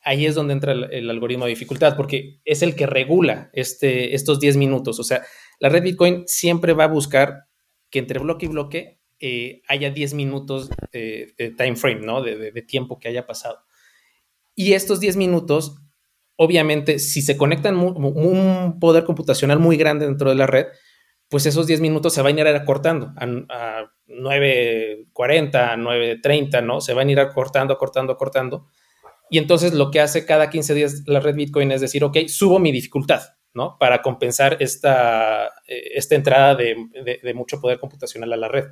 C: Ahí es donde entra el, algoritmo de dificultad, porque es el que regula este, estos 10 minutos. O sea, la red Bitcoin siempre va a buscar que entre bloque y bloque eh, haya 10 minutos de time frame, ¿no? De, tiempo que haya pasado. Y estos 10 minutos, obviamente, si se conectan un poder computacional muy grande dentro de la red, pues esos 10 minutos se van a ir acortando a, a 9.40, 9.30, ¿no? Se van a ir acortando, acortando, acortando. Y entonces lo que hace cada 15 días la red Bitcoin es decir, ok, subo mi dificultad, ¿no? Para compensar esta, eh, esta entrada de, mucho poder computacional a la red.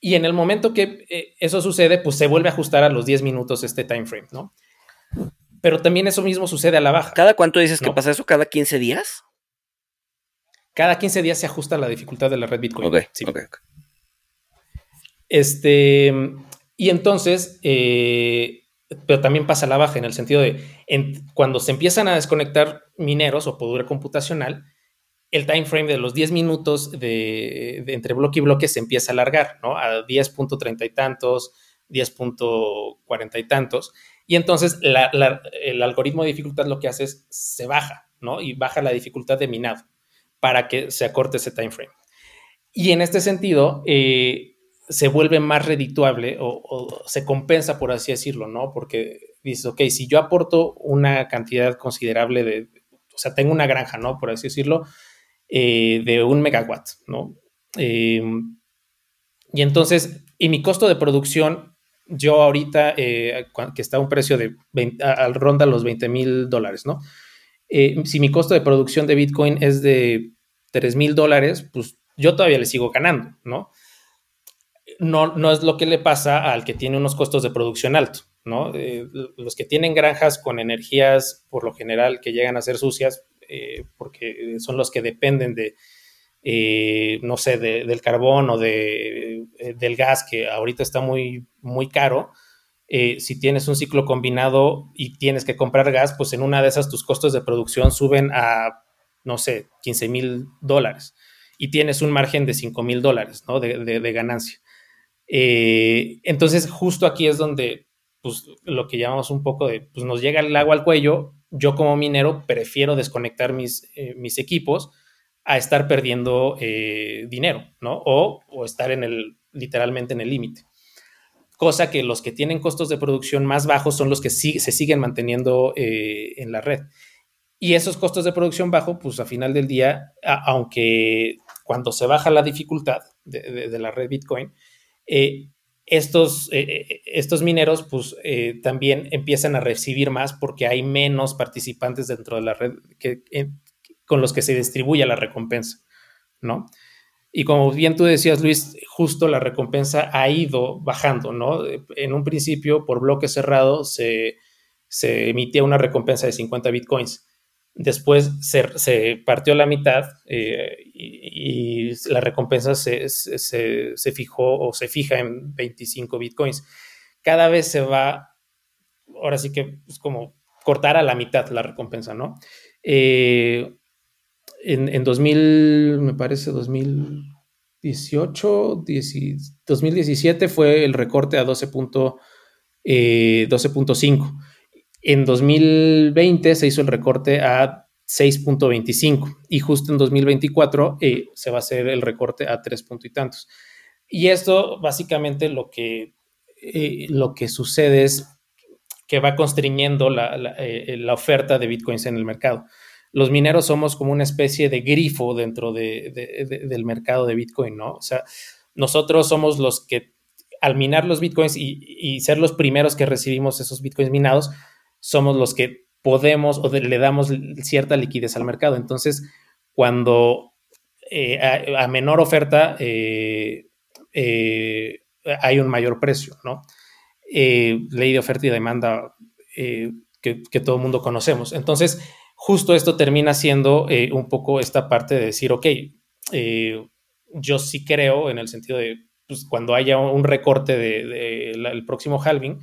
C: Y en el momento que eh, eso sucede, pues se vuelve a ajustar a los 10 minutos este time frame, ¿no? Pero también eso mismo sucede a la baja.
A: ¿Cada cuánto dices que pasa eso? ¿Cada 15 días?
C: Cada 15 días se ajusta la dificultad de la red Bitcoin.
A: Ok, sí.
C: Este, y entonces, eh, pero también pasa a la baja en el sentido de cuando se empiezan a desconectar mineros o poder computacional, el time frame de los 10 minutos de, entre bloque y bloque se empieza a alargar, ¿no? A 10.30 y tantos, 10.40 y tantos. Y entonces el algoritmo de dificultad lo que hace es se baja, ¿no? Y baja la dificultad de minado para que se acorte ese time frame. Y en este sentido, eh, se vuelve más redituable o, o, se compensa, por así decirlo, ¿no? Porque dices, ok, si yo aporto una cantidad considerable de, o sea, tengo una granja, ¿no? Por así decirlo, eh, de un megawatt, ¿no? Eh, y entonces, y mi costo de producción, yo ahorita, eh, que está a un precio de al ronda los 20 mil dólares, ¿no? si mi costo de producción de Bitcoin es de 3 mil dólares, pues yo todavía le sigo ganando, ¿no? No, no es lo que le pasa al que tiene unos costos de producción alto, ¿no? los que tienen granjas con energías, por lo general, que llegan a ser sucias, eh, porque son los que dependen de, eh, no sé, del carbón o de, eh, del gas, que ahorita está muy, muy caro. si tienes un ciclo combinado y tienes que comprar gas, pues en una de esas tus costos de producción suben a, no sé, 15 mil dólares y tienes un margen de 5 mil dólares ¿no? de, ganancia. entonces, justo aquí es donde pues, lo que llamamos un poco de, pues nos llega el agua al cuello yo como minero prefiero desconectar mis, eh, mis equipos a estar perdiendo eh, dinero, ¿no? O, estar en el, literalmente en el límite. Cosa que los que tienen costos de producción más bajos son los que sí, se siguen manteniendo eh, en la red. Y esos costos de producción bajo, pues a final del día, aunque cuando se baja la dificultad de, de la red Bitcoin, estos, eh, eh, estos mineros pues eh, también empiezan a recibir más porque hay menos participantes dentro de la red que, con los que se distribuye la recompensa, ¿no? Y como bien tú decías, Luis, justo la recompensa ha ido bajando, ¿no? En un principio, por bloque cerrado, se, se emitía una recompensa de 50 bitcoins Después se, partió la mitad eh, y, la recompensa se, fijó o se fija en 25 bitcoins. Cada vez se va, ahora sí que es como cortar a la mitad la recompensa, ¿no? Eh, en, 2000, me parece 2018, 2017 fue el recorte a 12.5. En 2020 se hizo el recorte a 6.25 y justo en 2024 eh, se va a hacer el recorte a 3 y tantos. Y esto básicamente lo que, eh, lo que sucede es que va constriñendo la, eh, la, oferta de bitcoins en el mercado. Los mineros somos como una especie de grifo dentro de, del mercado de bitcoin, ¿no? O sea, nosotros somos los que al minar los bitcoins y, y ser los primeros que recibimos esos bitcoins minados, somos los que podemos o le damos cierta liquidez al mercado. Entonces, cuando eh, a, menor oferta eh, eh, hay un mayor precio, ¿no? ley de oferta y demanda que, todo el mundo conocemos. Entonces, justo esto termina siendo un poco esta parte de decir, ok, yo sí creo en el sentido de pues, cuando haya un recorte del de, el próximo halving,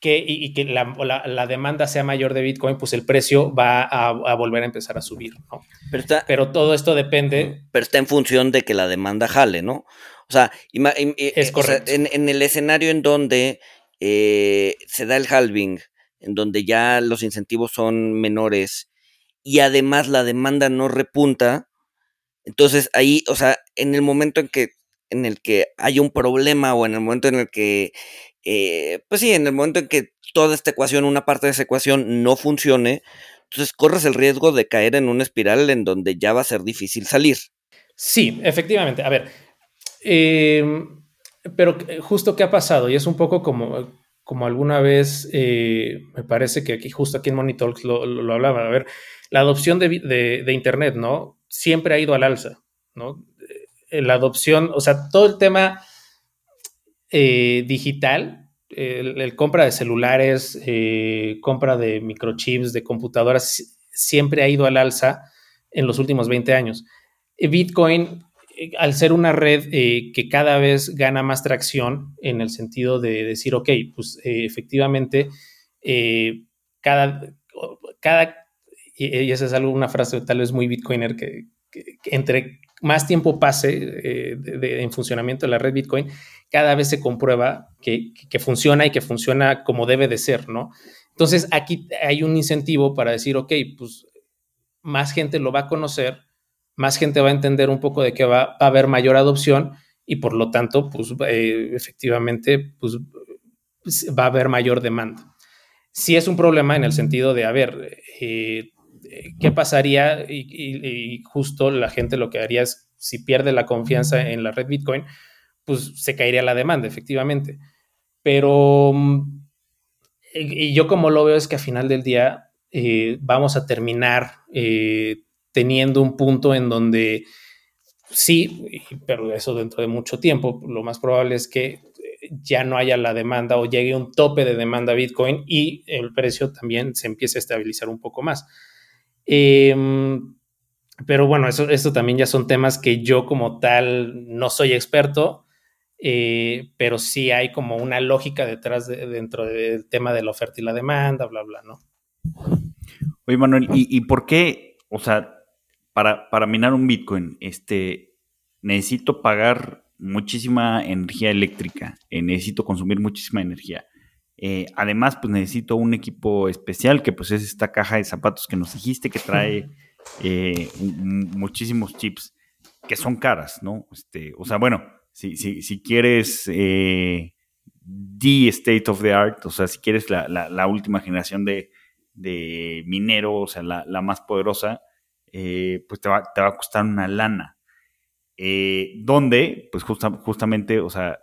C: que, y, que la, demanda sea mayor de Bitcoin, pues el precio va a, volver a empezar a subir, ¿no? Pero, todo esto depende.
A: Pero está en función de que la demanda jale, ¿no? O sea, es en, el escenario en donde eh, se da el halving, en donde ya los incentivos son menores y además la demanda no repunta, entonces ahí, o sea, en el momento en que en el que hay un problema o en el momento en el que eh, pues sí, en el momento en que toda esta ecuación, una parte de esa ecuación no funcione, entonces corres el riesgo de caer en una espiral en donde ya va a ser difícil salir.
C: Sí, efectivamente. A ver, em, pero justo qué ha pasado, y es un poco como, como alguna vez, eh, me parece que aquí, justo aquí en Money Talks lo, lo, hablaba, a ver, la adopción de, de, Internet, ¿no? Siempre ha ido al alza, ¿no? Eh, la adopción, o sea, todo el tema eh, digital, el, compra de celulares, eh, compra de microchips, de computadoras, siempre ha ido al alza en los últimos 20 años. Bitcoin, eh, al ser una red que cada vez gana más tracción en el sentido de decir, ok, pues efectivamente, cada, cada, y esa es algo, una frase tal vez muy bitcoiner, que, entre más tiempo pase en funcionamiento de la red Bitcoin, cada vez se comprueba que, funciona y que funciona como debe de ser, ¿no? Entonces aquí hay un incentivo para decir, ok, pues más gente lo va a conocer, más gente va a entender un poco de que va, a haber mayor adopción y por lo tanto, pues eh, efectivamente, pues va a haber mayor demanda. Sí es un problema en el sentido de, a ver, eh, ¿qué pasaría? y, justo la gente lo que haría es, si pierde la confianza en la red Bitcoin, pues se caería la demanda, efectivamente. Pero, mm, y yo como lo veo es que a final del día eh, vamos a terminar eh, teniendo un punto en donde sí, pero eso dentro de mucho tiempo, lo más probable es que eh, ya no haya la demanda o llegue un tope de demanda Bitcoin y el precio también se empiece a estabilizar un poco más. Em, pero bueno, eso, eso también ya son temas que yo como tal no soy experto eh, pero sí hay como una lógica detrás de, dentro del tema de la oferta y la demanda, bla, bla, ¿no?
B: Oye, Manuel, ¿y, por qué, o sea, para, para, minar un Bitcoin, este, necesito pagar muchísima energía eléctrica, eh, necesito consumir muchísima energía. Eh, además, pues necesito un equipo especial, que pues es esta caja de zapatos que nos dijiste que trae muchísimos chips que son caras, ¿no? Este, o sea, bueno, si, quieres eh, the state of the art, o sea, si quieres la, última generación de, minero, o sea, la, más poderosa, eh, pues te va, a costar una lana. Eh, donde, pues justamente, o sea,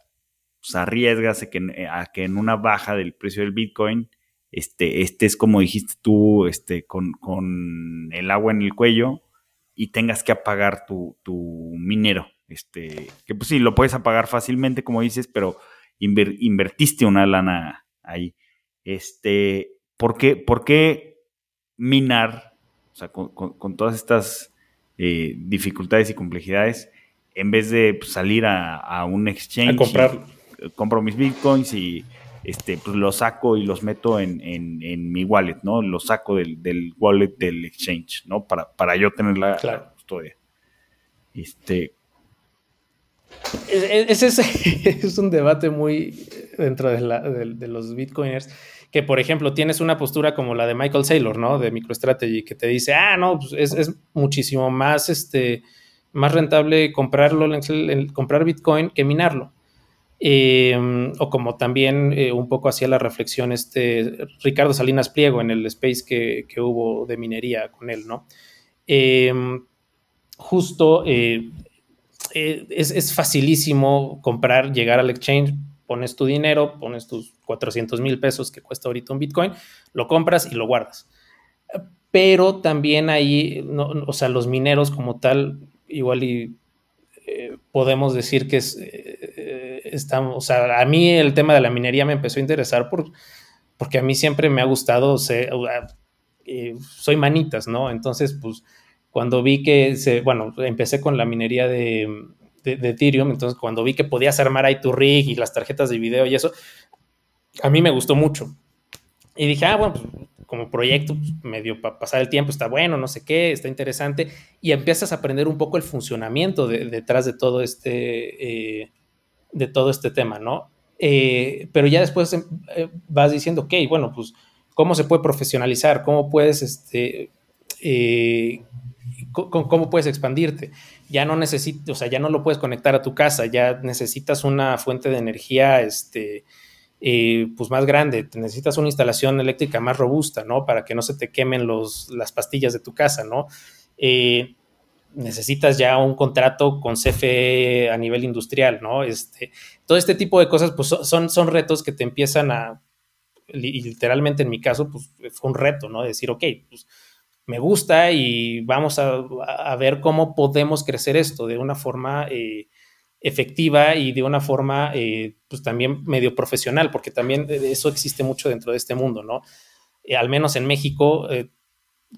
B: pues arriesgas a que, a que, en una baja del precio del Bitcoin, este, estés, como dijiste tú, este, con, con el agua en el cuello y tengas que apagar tu, tu minero. Este, que pues sí, lo puedes apagar fácilmente, como dices, pero invertiste una lana ahí. Este, ¿por qué, por qué minar, o sea, con, todas estas eh, dificultades y complejidades, en vez de pues, salir a, un exchange? A
C: comprar.
B: Compro mis bitcoins y este, pues los saco y los meto en, mi wallet, ¿no? Los saco del, wallet del exchange, ¿no? Para, para yo tener la, la custodia. Este,
C: ese es, es, un debate muy dentro de, los bitcoiners que, por ejemplo, tienes una postura como la de Michael Saylor, ¿no? De MicroStrategy, que te dice, ah, no, pues es, muchísimo más, este, más rentable comprarlo, comprar Bitcoin que minarlo. Em, o como también eh, un poco hacía la reflexión este Ricardo Salinas Pliego en el space que, hubo de minería con él, ¿no? Em, justo eh, eh, es, es, facilísimo comprar, llegar al exchange, pones tu dinero, pones tus 400 mil pesos que cuesta ahorita un Bitcoin, lo compras y lo guardas. Pero también ahí, o sea, los mineros como tal, igual y podemos decir que es, estamos, o sea, a mí el tema de la minería me empezó a interesar por, porque a mí siempre me ha gustado, eh, soy manitas, ¿no? Entonces, pues, cuando vi que, se, bueno, empecé con la minería de, de, Ethereum, entonces cuando vi que podías armar ahí tu rig y las tarjetas de video y eso, a mí me gustó mucho. Y dije, ah, bueno, pues como proyecto, pues, medio para pasar el tiempo, está bueno, no sé qué, está interesante, y empiezas a aprender un poco el funcionamiento detrás de todo este, eh, de todo este tema, ¿no? Eh, pero ya después eh, vas diciendo, ok, bueno, pues, ¿cómo se puede profesionalizar? ¿Cómo puedes, este, cómo puedes expandirte? Ya no necesitas, o sea, ya no lo puedes conectar a tu casa, ya necesitas una fuente de energía, este, eh, pues más grande, necesitas una instalación eléctrica más robusta, ¿no? Para que no se te quemen los, las pastillas de tu casa, ¿no? Eh, necesitas ya un contrato con CFE a nivel industrial, ¿no? Este, todo este tipo de cosas, pues son, son retos que te empiezan a, literalmente en mi caso, pues fue un reto, ¿no? Decir, ok, pues me gusta y vamos a, ver cómo podemos crecer esto de una forma eh, efectiva y de una forma, eh, pues también medio profesional, porque también eso existe mucho dentro de este mundo, ¿no? Eh, al menos en México, eh,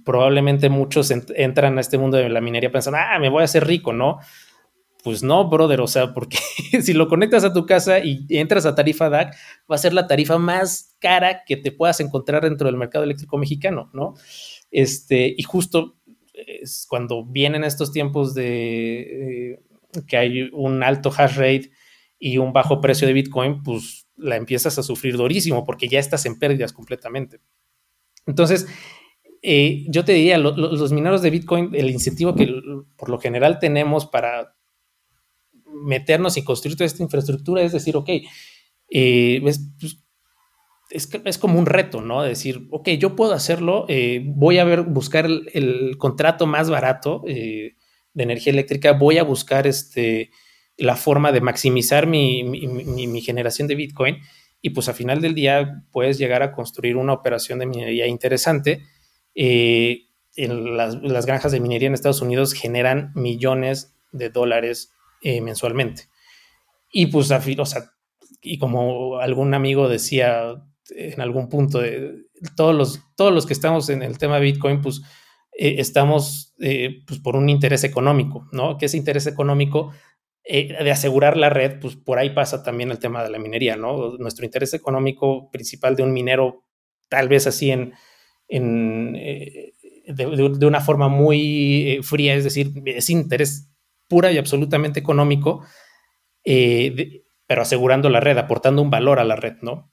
C: probablemente muchos entran a este mundo de la minería pensando, ah, me voy a hacer rico, ¿no? Pues no, brother, o sea, porque si lo conectas a tu casa y entras a tarifa DAC, va a ser la tarifa más cara que te puedas encontrar dentro del mercado eléctrico mexicano, ¿no? Este, y justo cuando vienen estos tiempos de que hay un alto hash rate y un bajo precio de Bitcoin, pues la empiezas a sufrir durísimo porque ya estás en pérdidas completamente. Entonces, eh, yo te diría, los mineros de Bitcoin, el incentivo que por lo general tenemos para meternos y construir toda esta infraestructura es decir, ok, eh, pues, es, como un reto, ¿no? Decir, ok, yo puedo hacerlo, eh, voy a ver, buscar el, contrato más barato de energía eléctrica, voy a buscar este, la forma de maximizar mi, generación de Bitcoin y pues a final del día puedes llegar a construir una operación de minería interesante. Eh, en las, granjas de minería en Estados Unidos generan millones de dólares eh, mensualmente. Y pues, o sea, y como algún amigo decía en algún punto, de, todos, los, todos los que estamos en el tema de Bitcoin, pues eh, estamos eh, pues por un interés económico, ¿no? Que ese interés económico eh, de asegurar la red, pues por ahí pasa también el tema de la minería, ¿no? Nuestro interés económico principal de un minero, tal vez así en, en de, una forma muy fría, es decir, es interés pura y absolutamente económico, pero asegurando la red, aportando un valor a la red, ¿no?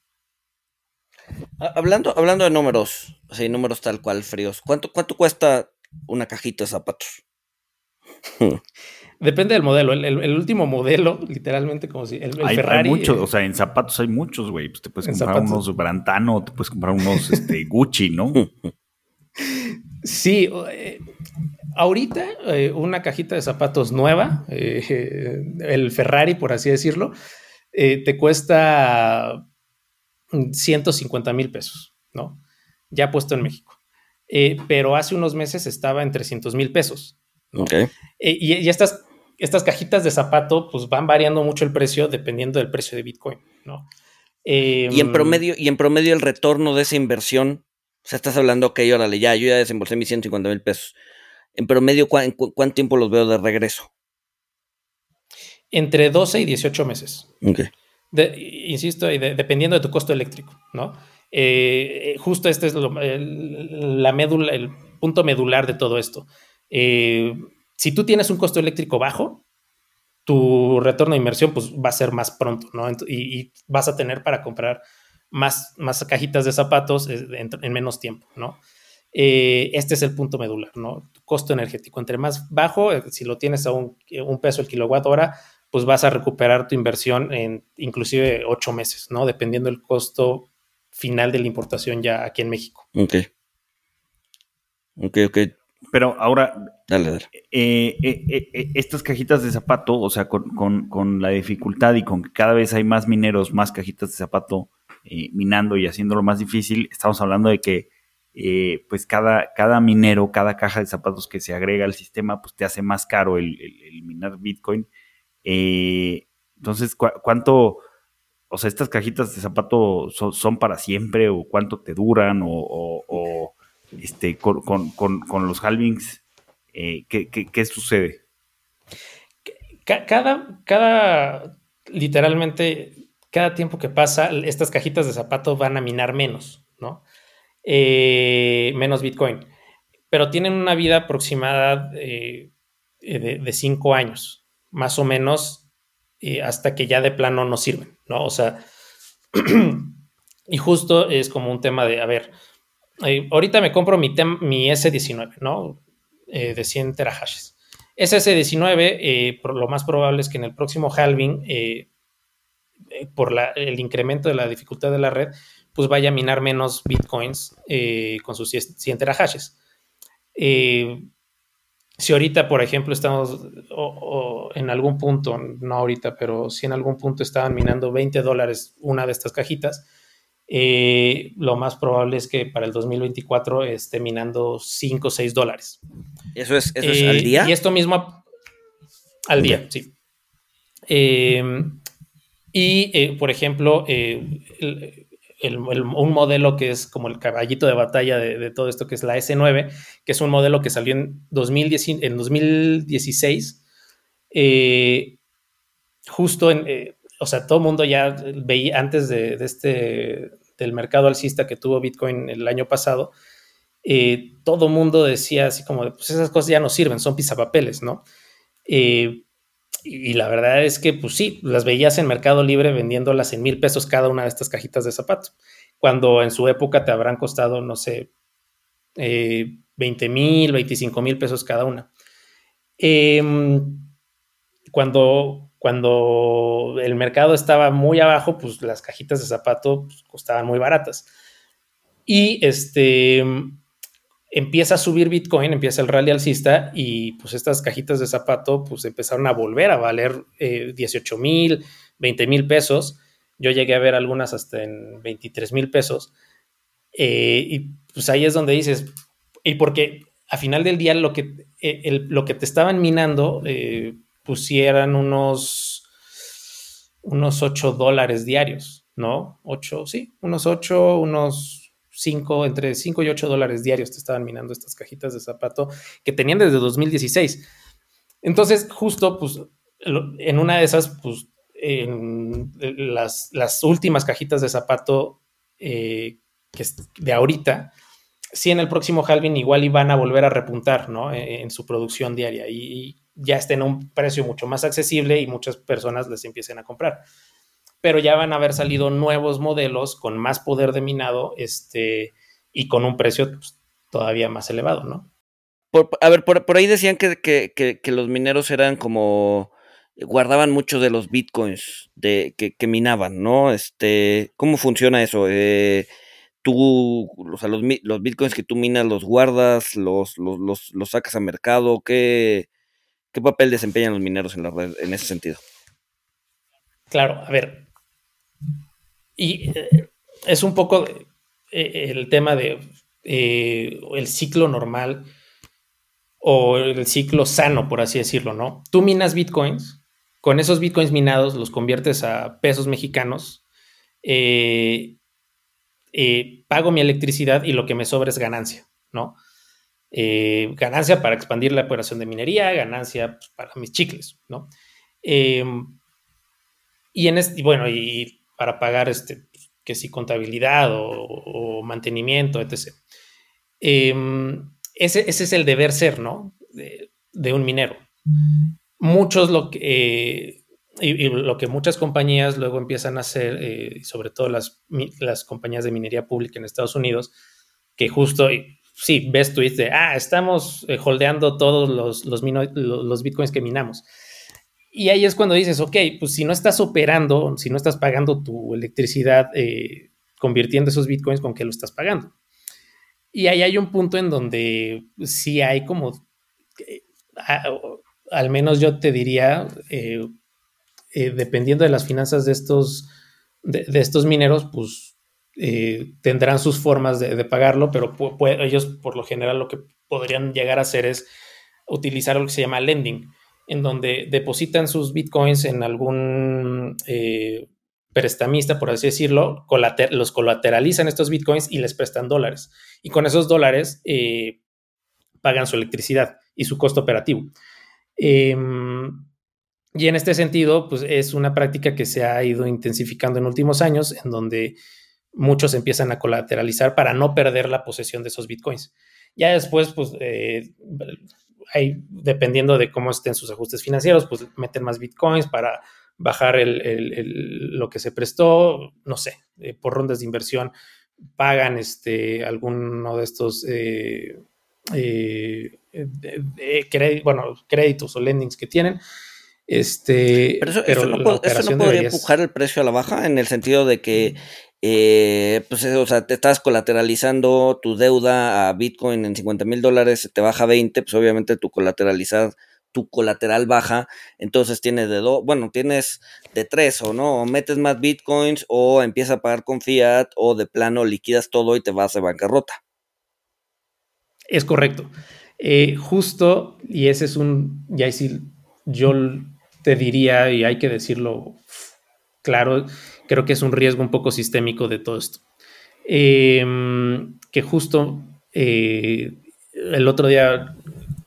A: Hablando, hablando de números, así números tal cual fríos, ¿cuánto, cuánto cuesta una cajita de zapatos?
C: Depende del modelo. El, último modelo, literalmente, como si el,
B: hay,
C: Ferrari.
B: Hay muchos, o sea, en zapatos hay muchos, güey. Pues te puedes comprar unos Brantano, te puedes comprar unos este, Gucci, ¿no?
C: Sí, eh, ahorita eh, una cajita de zapatos nueva, eh, el Ferrari, por así decirlo, te cuesta 150 mil pesos, ¿no? Ya puesto en México. Pero hace unos meses estaba en 300 mil pesos.
A: Ok.
C: Eh, y, estas, estas cajitas de zapato, pues van variando mucho el precio dependiendo del precio de Bitcoin, ¿no?
A: y en em, promedio, y en promedio el retorno de esa inversión, o sea, estás hablando, ok, órale, ya, yo ya desembolsé mis 150 mil pesos. En promedio, ¿cuánto tiempo los veo de regreso?
C: Entre 12 y 18 meses. Insisto, dependiendo de tu costo eléctrico, ¿no? Eh, eh, justo este es el, la médula, el punto medular de todo esto. Eh, si tú tienes un costo eléctrico bajo, tu retorno de inversión pues, va a ser más pronto, ¿no? Y, vas a tener para comprar más, más cajitas de zapatos en, menos tiempo, ¿no? Eh, este es el punto medular, ¿no? Costo energético. Entre más bajo, eh, si lo tienes a un, un peso el kilowatt hora, pues vas a recuperar tu inversión en inclusive ocho meses, ¿no? Dependiendo del costo final de la importación ya aquí en México.
A: Ok. Ok, ok.
B: Pero ahora, dale, eh, eh, eh, estas cajitas de zapato, o sea, con, la dificultad y con que cada vez hay más mineros, más cajitas de zapato minando y haciéndolo más difícil, estamos hablando de que pues cada, cada minero, cada caja de zapatos que se agrega al sistema, pues te hace más caro el, minar Bitcoin. entonces, ¿cuánto, o sea, estas cajitas de zapato son, para siempre o cuánto te duran o este, con, los halvings, eh, ¿qué, sucede?
C: Cada, cada, literalmente, cada tiempo que pasa, estas cajitas de zapatos van a minar menos, ¿no? Eh, menos Bitcoin. Pero tienen una vida aproximada eh, de, cinco años, más o menos, hasta que ya de plano no sirven, ¿no? O sea, y justo es como un tema de, a ver, ahorita me compro mi, mi S19, ¿no? Eh, de 100 terahashes. Ese S19, eh, por lo más probable es que en el próximo halving, eh, por el incremento de la dificultad de la red, pues vaya a minar menos bitcoins con sus 100 terahashes. si ahorita, por ejemplo, estamos en algún punto, no ahorita, pero si en algún punto estaban minando 20 dólares una de estas cajitas, eh, lo más probable es que para el 2024 esté minando 5 o 6 dólares.
A: ¿Eso es, al eh, día?
C: Y esto mismo al día, sí. Em, y, eh, por ejemplo, un modelo que es como el caballito de batalla de, todo esto, que es la S9, que es un modelo que salió en, 2010, en 2016, justo en o sea, todo el mundo ya veía antes de, este, del mercado alcista que tuvo Bitcoin el año pasado, eh, todo el mundo decía así como, pues esas cosas ya no sirven, son pisapapeles, ¿no? Eh, y la verdad es que, pues sí, las veías en Mercado Libre vendiéndolas en mil pesos cada una de estas cajitas de zapatos, cuando en su época te habrán costado, no sé, 20 eh, mil, 25 mil pesos cada una. Em, cuando cuando el mercado estaba muy abajo, pues las cajitas de zapato pues, costaban muy baratas. Y este empieza a subir Bitcoin, empieza el rally alcista y pues estas cajitas de zapato pues empezaron a volver a valer 18 eh, mil, 20 mil pesos. Yo llegué a ver algunas hasta en 23 mil pesos. Eh, y pues ahí es donde dices, y porque a final del día lo que, eh, lo que te estaban minando pusieran unos, unos 8 dólares diarios, ¿no? 8, sí, unos 8, unos 5, entre 5 y 8 dólares diarios te estaban minando estas cajitas de zapato que tenían desde 2016. Entonces, justo, pues, en una de esas, pues, en las, las últimas cajitas de zapato eh, que de ahorita, sí en el próximo halving igual iban a volver a repuntar, ¿no? En, en su producción diaria. Y, ya estén a un precio mucho más accesible y muchas personas les empiecen a comprar. Pero ya van a haber salido nuevos modelos con más poder de minado este, y con un precio pues, todavía más elevado, ¿no?
A: a ver, por, ahí decían que, los mineros eran como guardaban mucho de los bitcoins de, que, minaban, ¿no? Este, ¿cómo funciona eso? Eh, tú, o sea, los, los, bitcoins que tú minas los guardas, los, los, los sacas a mercado, ¿qué, ¿Qué papel desempeñan los mineros en ese sentido?
C: Claro, a ver. Y eh, es un poco eh, el tema de eh, el ciclo normal o el ciclo sano, por así decirlo, ¿no? Tú minas bitcoins, con esos bitcoins minados los conviertes a pesos mexicanos, pago mi electricidad y lo que me sobra es ganancia, ¿no? Eh, ganancia para expandir la operación de minería, ganancia pues, para mis chicles, ¿no? Em, y en este, bueno, y para pagar este, que si contabilidad o, mantenimiento, etc. Em, ese, es el deber ser, ¿no? De, un minero. Muchos lo que, eh, y, lo que muchas compañías luego empiezan a hacer, eh, sobre todo las, las compañías de minería pública en Estados Unidos, que justo, sí, ves tweets de, ah, estamos eh, holdeando todos los, los, los, bitcoins que minamos. Y ahí es cuando dices, ok, pues si no estás operando, si no estás pagando tu electricidad, eh, convirtiendo esos bitcoins, ¿con qué lo estás pagando? Y ahí hay un punto en donde sí hay como, al menos yo te diría, eh, dependiendo de las finanzas de estos, de, estos mineros, pues eh, tendrán sus formas de, pagarlo, pero ellos por lo general lo que podrían llegar a hacer es utilizar lo que se llama lending, en donde depositan sus bitcoins en algún eh, prestamista, por así decirlo, los colateralizan estos bitcoins y les prestan dólares. Y con esos dólares pagan su electricidad y su costo operativo. Em, y en este sentido, pues es una práctica que se ha ido intensificando en últimos años, en donde muchos empiezan a colateralizar para no perder la posesión de esos bitcoins. Ya después, pues, eh, hay, dependiendo de cómo estén sus ajustes financieros, pues meten más bitcoins para bajar lo que se prestó, no sé, eh, por rondas de inversión, pagan este, alguno de estos eh, bueno, créditos o lendings que tienen este,
A: pero eso, no, podría empujar el precio a la baja en el sentido de que, eh, pues, o sea, te estás colateralizando tu deuda a Bitcoin en 50 mil dólares, te baja 20, pues obviamente tu colateralizar, tu colateral baja, entonces tienes de dos, bueno, tienes de tres o no, o metes más Bitcoins o empiezas a pagar con fiat o de plano liquidas todo y te vas de bancarrota.
C: Es correcto. Eh, justo, y ese es un, ya sí, yo te diría, y hay que decirlo claro, creo que es un riesgo un poco sistémico de todo esto. Em, que justo eh, el otro día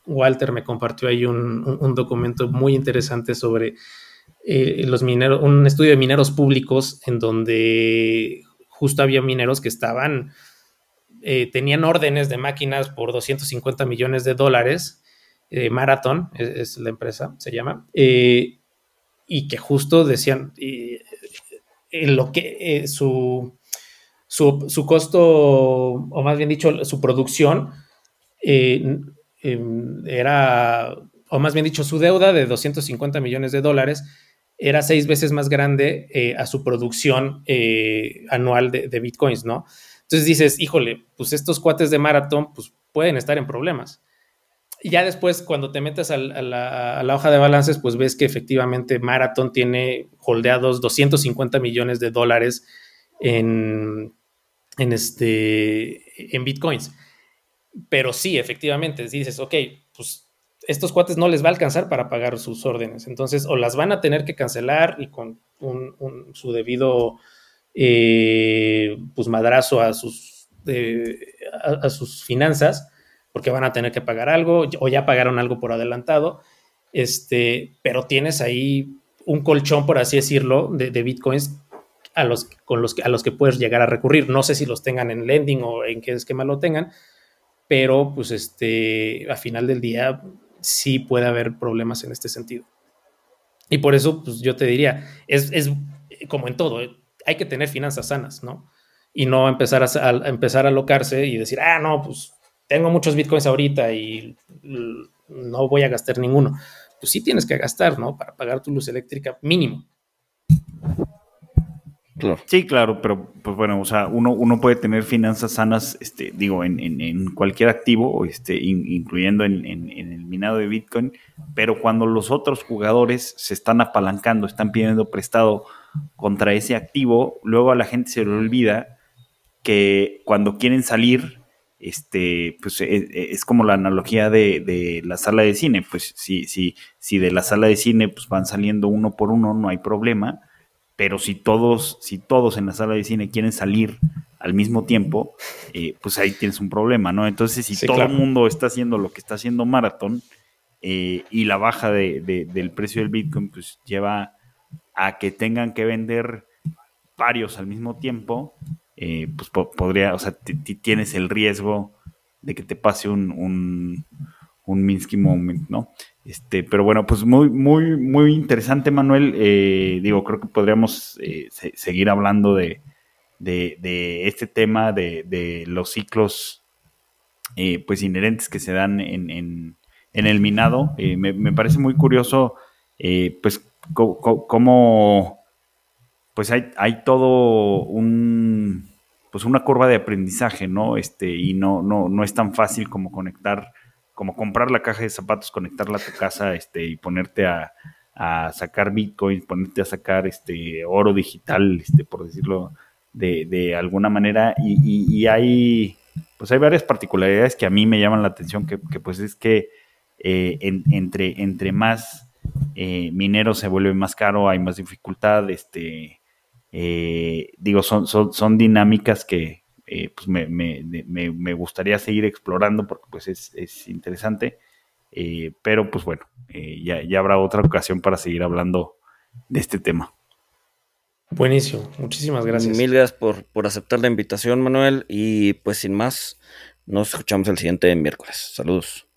C: Walter me compartió ahí un, documento muy interesante sobre eh, los mineros, un estudio de mineros públicos en donde justo había mineros que estaban, eh, tenían órdenes de máquinas por 250 millones de dólares Marathon, es, la empresa, se llama, y que justo decían en lo que eh, su, su, costo, o más bien dicho, su producción em, era, o más bien dicho, su deuda de 250 millones de dólares era seis veces más grande a su producción anual de, de, bitcoins, ¿no? Entonces dices, híjole, pues estos cuates de Marathon, pues pueden estar en problemas ya después, cuando te metes a la, hoja de balances, pues ves que efectivamente Marathon tiene holdeados 250 millones de dólares en, en, este, en bitcoins. Pero sí, efectivamente, dices, ok, pues estos cuates no les va a alcanzar para pagar sus órdenes. Entonces, o las van a tener que cancelar y con su debido eh, pues madrazo a sus, a sus finanzas porque van a tener que pagar algo o ya pagaron algo por adelantado, este, pero tienes ahí un colchón, por así decirlo, de, bitcoins a los, con los, a los que puedes llegar a recurrir. No sé si los tengan en lending o en qué esquema lo tengan, pero pues este, a final del día sí puede haber problemas en este sentido. Y por eso, pues yo te diría, es, es como en todo, hay que tener finanzas sanas, ¿no? Y no empezar a, a, empezar a alocarse y decir, ah, no, pues tengo muchos bitcoins ahorita y no voy a gastar ninguno. Pues sí tienes que gastar, ¿no? Para pagar tu luz eléctrica mínimo.
B: Sí, claro, pero pues bueno, o sea, uno, uno puede tener finanzas sanas, este, digo, en, cualquier activo, este, incluyendo en, el minado de Bitcoin, pero cuando los otros jugadores se están apalancando, están pidiendo prestado contra ese activo, luego a la gente se le olvida que cuando quieren salir este, pues e, e, es, como la analogía de, la sala de cine, pues si, si, si de la sala de cine pues van saliendo uno por uno, no hay problema, pero si todos, si todos en la sala de cine quieren salir al mismo tiempo, eh, pues ahí tienes un problema, ¿no? Entonces, si todo el mundo está haciendo lo que está haciendo Marathon eh, y la baja de, del precio del Bitcoin, pues lleva a que tengan que vender varios al mismo tiempo, eh, pues podría, o sea, tienes el riesgo de que te pase un, un Minsky moment, ¿no? Este, pero bueno, pues muy, muy, muy interesante, Manuel. Eh, digo, creo que podríamos eh, seguir hablando de, este tema, de, los ciclos pues inherentes que se dan en, el minado. Me, parece muy curioso, pues, cómo pues hay, hay todo un pues una curva de aprendizaje, ¿no? Este, y no, no, no es tan fácil como conectar como comprar la caja de zapatos, conectarla a tu casa este, y ponerte a, sacar Bitcoin, ponerte a sacar este, oro digital, este, por decirlo de, alguna manera. Y, hay, pues hay varias particularidades que a mí me llaman la atención, que, pues es que eh, entre, entre más eh, mineros se vuelve más caro, hay más dificultad, este, eh, digo, son, son, son dinámicas que, eh, pues me, gustaría seguir explorando porque pues es, interesante. Eh, pero pues bueno, eh, ya, habrá otra ocasión para seguir hablando de este tema.
C: Buenísimo, muchísimas gracias.
A: Mil gracias por, por aceptar la invitación, Manuel. Y pues sin más, nos escuchamos el siguiente miércoles. Saludos.